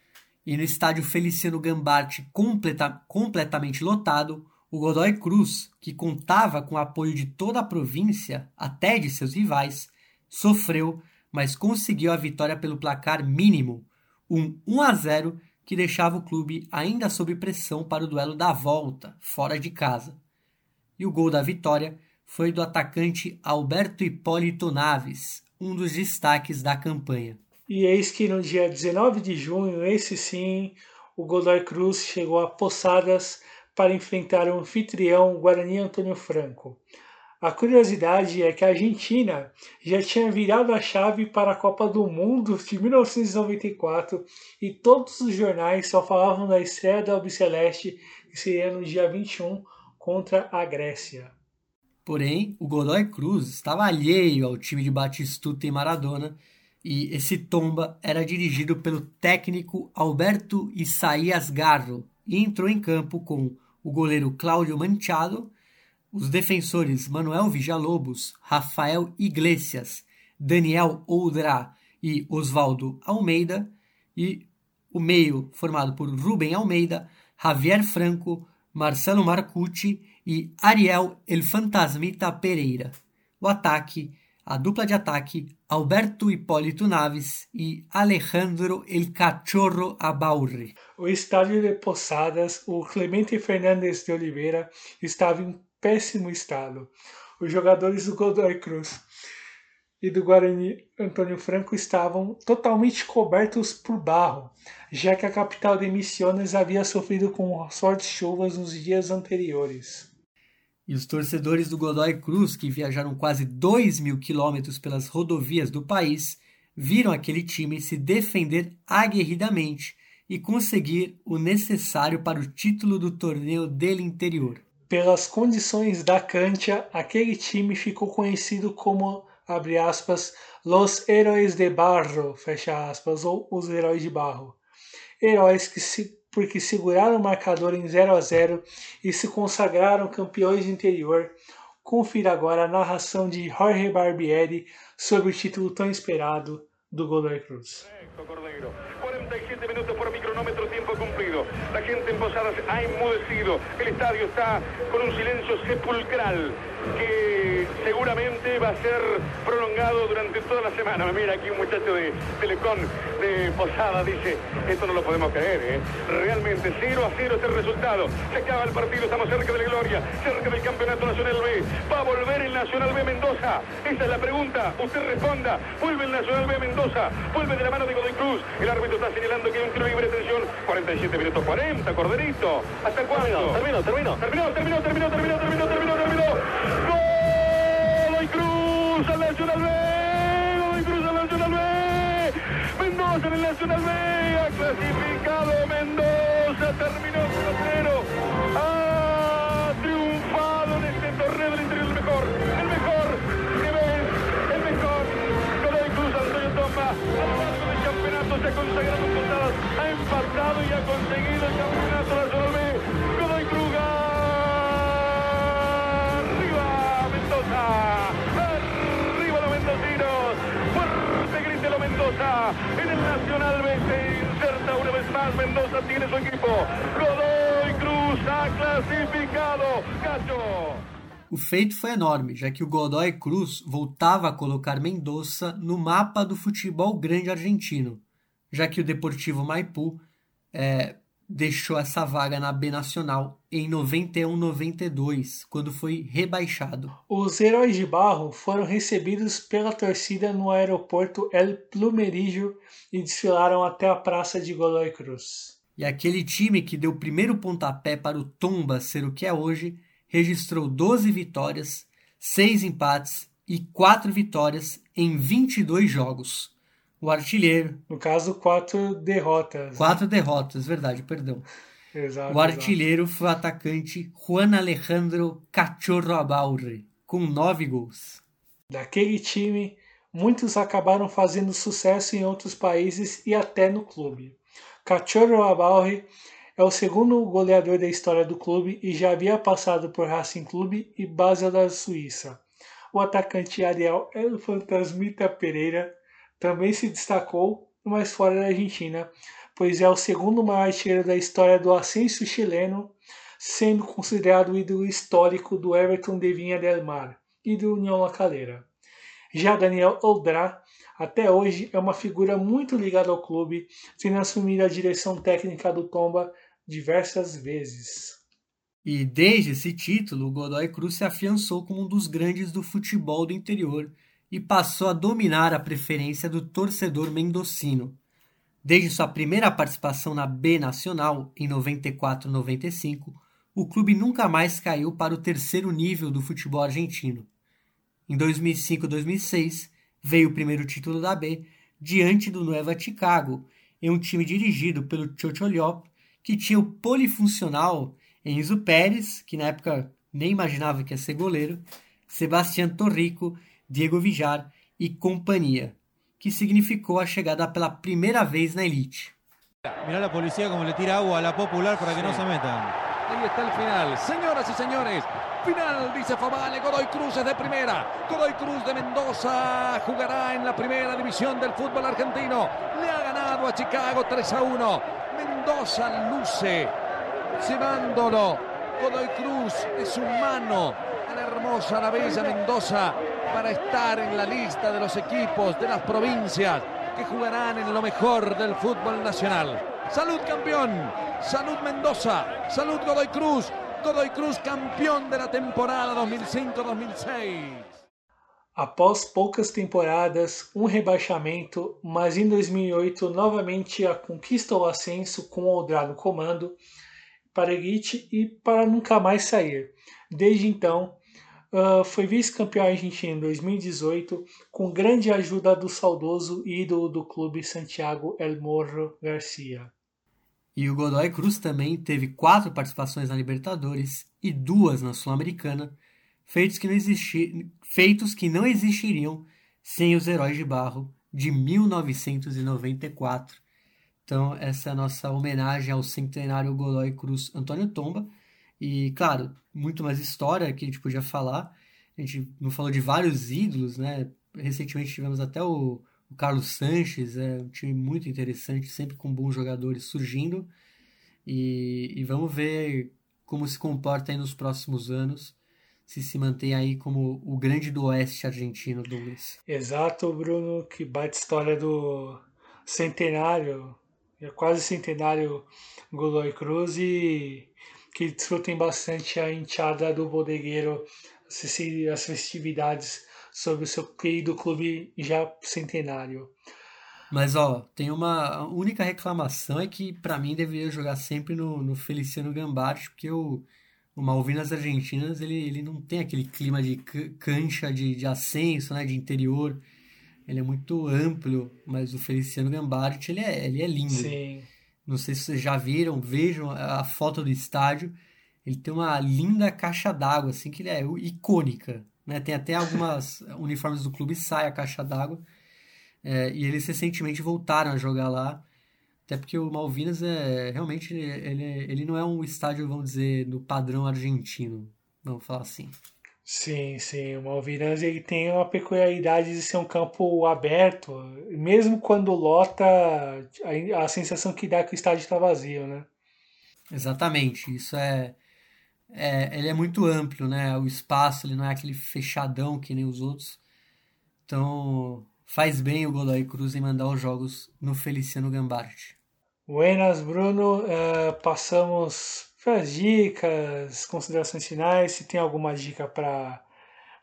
E no estádio Feliciano Gambarte completa, completamente lotado, o Godoy Cruz, que contava com o apoio de toda a província, até de seus rivais, sofreu, mas conseguiu a vitória pelo placar mínimo, um 1 a 0 que deixava o clube ainda sob pressão para o duelo da volta, fora de casa. E o gol da vitória foi do atacante Alberto Hipólito Naves, um dos destaques da campanha. E eis que no dia 19 de junho, esse sim, o Godoy Cruz chegou a Poçadas para enfrentar o anfitrião Guarani Antônio Franco. A curiosidade é que a Argentina já tinha virado a chave para a Copa do Mundo de 1994 e todos os jornais só falavam da estreia da Albiceleste, que seria no dia 21 contra a Grécia. Porém, o Godoy Cruz estava alheio ao time de Batistuta e Maradona e esse tomba era dirigido pelo técnico Alberto Isaías Garro e entrou em campo com o goleiro Cláudio Manchado os defensores Manuel Villalobos, Rafael Iglesias, Daniel Oudra e Osvaldo Almeida, e o meio formado por Rubem Almeida, Javier Franco, Marcelo Marcucci e Ariel El Fantasmita Pereira. O ataque, a dupla de ataque, Alberto Hipólito Naves e Alejandro El Cachorro Abaurre. O estádio de Posadas, o Clemente Fernandes de Oliveira, estava em péssimo estado. Os jogadores do Godoy Cruz e do Guarani Antônio Franco estavam totalmente cobertos por barro, já que a capital de Misiones havia sofrido com fortes chuvas nos dias anteriores. E os torcedores do Godoy Cruz, que viajaram quase 2 mil quilômetros pelas rodovias do país, viram aquele time se defender aguerridamente e conseguir o necessário para o título do torneio dele interior. Pelas condições da cancha, aquele time ficou conhecido como, abre aspas, Los Heróis de Barro, fecha aspas, ou os Heróis de Barro. Heróis que se, porque seguraram o marcador em 0 a 0 e se consagraram campeões do interior. Confira agora a narração de Jorge Barbieri sobre o título tão esperado do Godoy Cruz. 47 La gente en Posadas ha enmudecido. El estadio está con un silencio sepulcral que seguramente va a ser prolongado durante toda la semana. Mira aquí un muchacho de Telecom de Posada dice, esto no lo podemos creer, ¿eh? Realmente 0 a 0 es el resultado. Se acaba el partido, estamos cerca de la gloria, cerca del Campeonato Nacional B. ¿Va a volver el Nacional B Mendoza? Esa es la pregunta. Usted responda. ¿Vuelve el Nacional B Mendoza? ¿Vuelve de la mano de Godoy Cruz? El árbitro está señalando que hay un tiro libre, atención. 47 minutos 40, Corderito. ¿Hasta cuándo? Termino, termino. Terminó, terminó, terminó, terminó, terminó, terminó, terminó. Godoy Cruz al Nacional B. Al Nacional B. Mendoza en el Nacional B. Ha clasificado Mendoza. Terminó 0 Ha triunfado en este torneo del interior el mejor. El mejor. Nivel. El mejor. Godoy Cruz, Antonio Tomba. A lo largo del campeonato se ha consagrado en. Ha empatado y ha conseguido el campeonato Mendoza. En el Nacional inserta una vez más. Mendoza tiene su equipo. Godoy Cruz ha clasificado. Cacho. O feito foi enorme, já que o Godoy Cruz voltava a colocar Mendoza no mapa do futebol grande argentino, já que o Deportivo Maipú é, deixou essa vaga na B Nacional em 91-92, quando foi rebaixado. Os Heróis de Barro foram recebidos pela torcida no aeroporto El Plumerillo e desfilaram até a praça de Godoy Cruz. E aquele time que deu o primeiro pontapé para o Tomba ser o que é hoje, registrou 12 vitórias, 6 empates e 4 vitórias em 22 jogos. O artilheiro. No caso, quatro derrotas. Quatro derrotas, verdade, perdão. Exato, o artilheiro foi o atacante Juan Alejandro Cachorro Abaurre, com 9 gols. Daquele time, muitos acabaram fazendo sucesso em outros países e até no clube. Cachorro Abaurre É o segundo goleador da história do clube e já havia passado por Racing Clube e Basel da Suíça. O atacante Ariel El Fantasmita Pereira também se destacou, mas fora da Argentina, pois é o segundo maior artilheiro da história do ascenso chileno, sendo considerado o ídolo histórico do Everton de Vinha del Mar e do União La Calera. Já Daniel Oldra, até hoje, é uma figura muito ligada ao clube, tendo assumido a direção técnica do Tomba diversas vezes. E desde esse título, Godoy Cruz se afiançou como um dos grandes do futebol do interior e passou a dominar a preferência do torcedor mendocino. Desde sua primeira participação na B Nacional, em 94-95, o clube nunca mais caiu para o terceiro nível do futebol argentino. Em 2005-2006, veio o primeiro título da B, diante do Nueva Chicago, em um time dirigido pelo Chocholiop, que tinha o polifuncional Enzo Pérez, que na época nem imaginava que ia ser goleiro, Sebastián Torrico, Diego Vijar e companhia, que significou a chegada pela primeira vez na elite. Mirá a polícia como le tira agua a la popular para que sí. no se metan. Ahí está el final. Señoras y señores, final, dice Favale. Godoy Cruz es de primera. Godoy Cruz de Mendoza jugará en la primera división del fútbol argentino. Le ha ganado a Chicago 3 a 1. Mendoza luce llevándolo. Godoy Cruz es humano a la hermosa, la bella Mendoza para estar en la lista de los equipos de las provincias que jugarán en lo mejor del fútbol nacional. Salud campeón, salud Mendoza, salud Godoy Cruz, Godoy Cruz campeón de la temporada 2005-2006. Após poucas temporadas, um rebaixamento, mas em 2008 novamente a conquista ao ascenso com o Oldra no comando, para elite e para nunca mais sair. Desde então, uh, foi vice-campeão argentino em 2018, com grande ajuda do saudoso ídolo do clube Santiago El Morro Garcia. E o Godoy Cruz também teve quatro participações na Libertadores e duas na Sul-Americana, feitos que, não feitos que não existiriam sem os Heróis de Barro de 1994 então, essa é a nossa homenagem ao centenário Godoy Cruz Antônio Tomba. E, claro, muito mais história que a gente podia falar. A gente não falou de vários ídolos, né? Recentemente tivemos até o, o Carlos Sanches, é um time muito interessante, sempre com bons jogadores surgindo. E, e vamos ver como se comporta aí nos próximos anos, se se mantém aí como o grande do oeste argentino, Douglas. Exato, Bruno, que bate história do centenário é quase centenário Godoy Cruz e que desfrutem bastante a enteada do bodegueiro, as festividades sobre o seu querido clube já centenário. Mas ó, tem uma única reclamação é que para mim deveria jogar sempre no, no Feliciano Gambarte, porque o, o Malvinas Argentinas ele, ele não tem aquele clima de cancha de, de ascenso, né, de interior ele é muito amplo, mas o Feliciano Gambart, ele é, ele é lindo. Sim. Não sei se vocês já viram, vejam a foto do estádio. Ele tem uma linda caixa d'água, assim, que ele é icônica. Né? Tem até algumas uniformes do clube sai a caixa d'água. É, e eles recentemente voltaram a jogar lá. Até porque o Malvinas é realmente ele, ele não é um estádio, vamos dizer, no padrão argentino. Vamos falar assim. Sim, sim. O Malvinas ele tem uma peculiaridade de ser um campo aberto, mesmo quando lota, a, a sensação que dá é que o estádio está vazio, né? Exatamente. Isso é, é, ele é muito amplo, né? O espaço ele não é aquele fechadão que nem os outros. Então faz bem o Godoy Cruz em mandar os jogos no Feliciano Gambart. Buenas, Bruno. Uh, passamos as dicas, considerações finais, se tem alguma dica para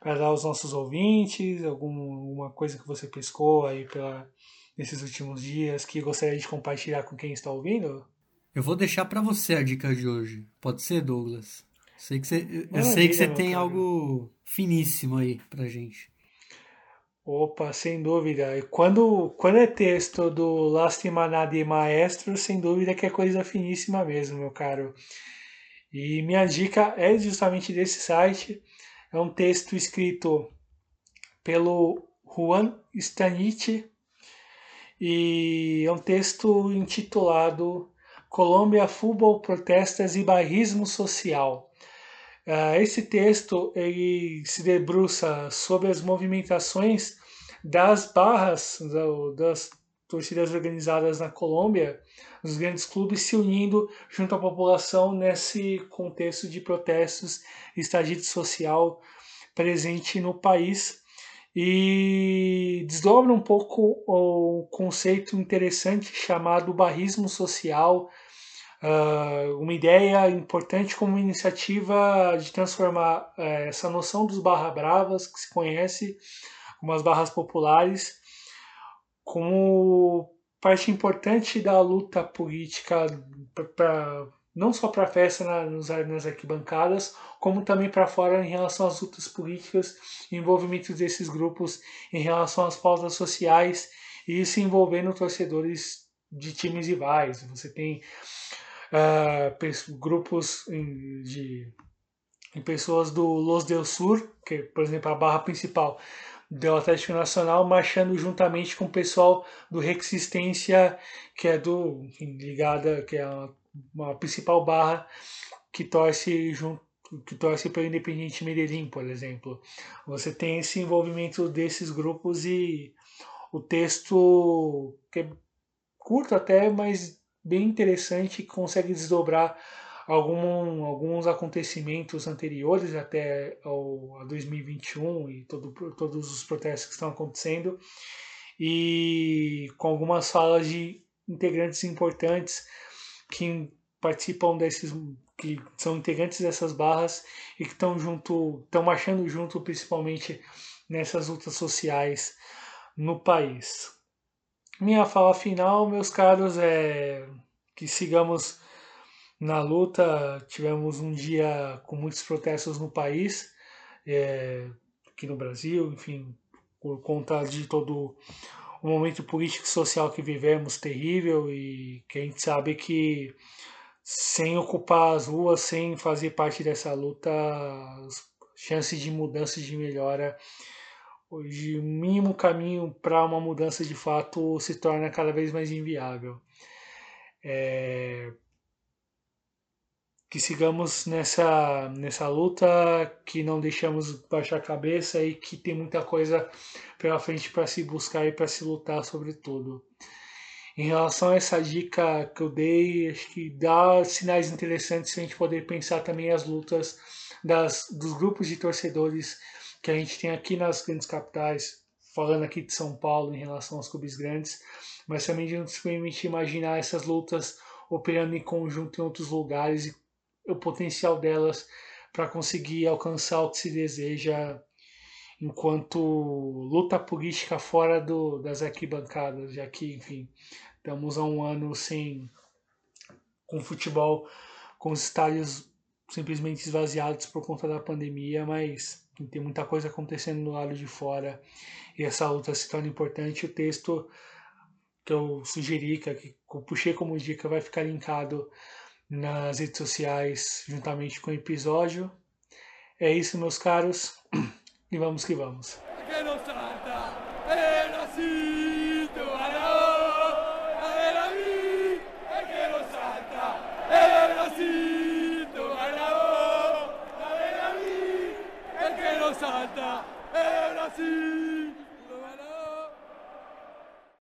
dar aos nossos ouvintes, alguma coisa que você pescou aí pela, nesses últimos dias que gostaria de compartilhar com quem está ouvindo? Eu vou deixar para você a dica de hoje. Pode ser, Douglas? Sei que você, eu sei que você tem cara. algo finíssimo aí pra gente. Opa, sem dúvida. E quando, quando é texto do Lastima Nadi Maestro, sem dúvida que é coisa finíssima mesmo, meu caro. E minha dica é justamente desse site. É um texto escrito pelo Juan Stanich e é um texto intitulado Colômbia, Futebol, Protestas e Barrismo Social. Uh, esse texto ele se debruça sobre as movimentações das barras das torcidas organizadas na Colômbia, os grandes clubes se unindo junto à população nesse contexto de protestos e social presente no país. E desdobra um pouco o conceito interessante chamado barrismo social, uh, uma ideia importante como iniciativa de transformar uh, essa noção dos barra bravas que se conhece como as barras populares como parte importante da luta política para não só para a festa na, nas arquibancadas, como também para fora em relação às lutas políticas envolvimento desses grupos em relação às pautas sociais e isso envolvendo torcedores de times rivais. Você tem uh, grupos de em pessoas do Los del Sur, que por exemplo a barra principal do Atlético Nacional, marchando juntamente com o pessoal do Resistência, que é do enfim, ligada, que é a, uma principal barra que torce junto que torce pelo Independiente Medellín, por exemplo. Você tem esse envolvimento desses grupos e o texto que é curto até, mas bem interessante, consegue desdobrar algum, alguns acontecimentos anteriores até ao, a 2021 e todo, todos os protestos que estão acontecendo. E com algumas falas de integrantes importantes que participam desses que são integrantes dessas barras e que estão junto estão marchando junto principalmente nessas lutas sociais no país minha fala final meus caros é que sigamos na luta, tivemos um dia com muitos protestos no país, é, aqui no Brasil, enfim, por conta de todo o momento político e social que vivemos terrível e que a gente sabe que sem ocupar as ruas, sem fazer parte dessa luta, as chances de mudança de melhora, hoje o mínimo caminho para uma mudança de fato se torna cada vez mais inviável. É, que sigamos nessa, nessa luta, que não deixamos baixar a cabeça e que tem muita coisa pela frente para se buscar e para se lutar sobretudo. Em relação a essa dica que eu dei, acho que dá sinais interessantes para a gente poder pensar também as lutas das, dos grupos de torcedores que a gente tem aqui nas grandes capitais, falando aqui de São Paulo em relação aos clubes grandes, mas também de nos permitir imaginar essas lutas operando em conjunto em outros lugares e o potencial delas para conseguir alcançar o que se deseja enquanto luta política fora do, das arquibancadas, já que, enfim, estamos há um ano sem com futebol, com os estádios simplesmente esvaziados por conta da pandemia, mas tem muita coisa acontecendo no lado de fora e essa luta se torna importante. O texto que eu sugeri, que eu puxei como dica, vai ficar linkado nas redes sociais juntamente com o episódio. É isso, meus caros, e vamos que vamos. Salta, é Brasil!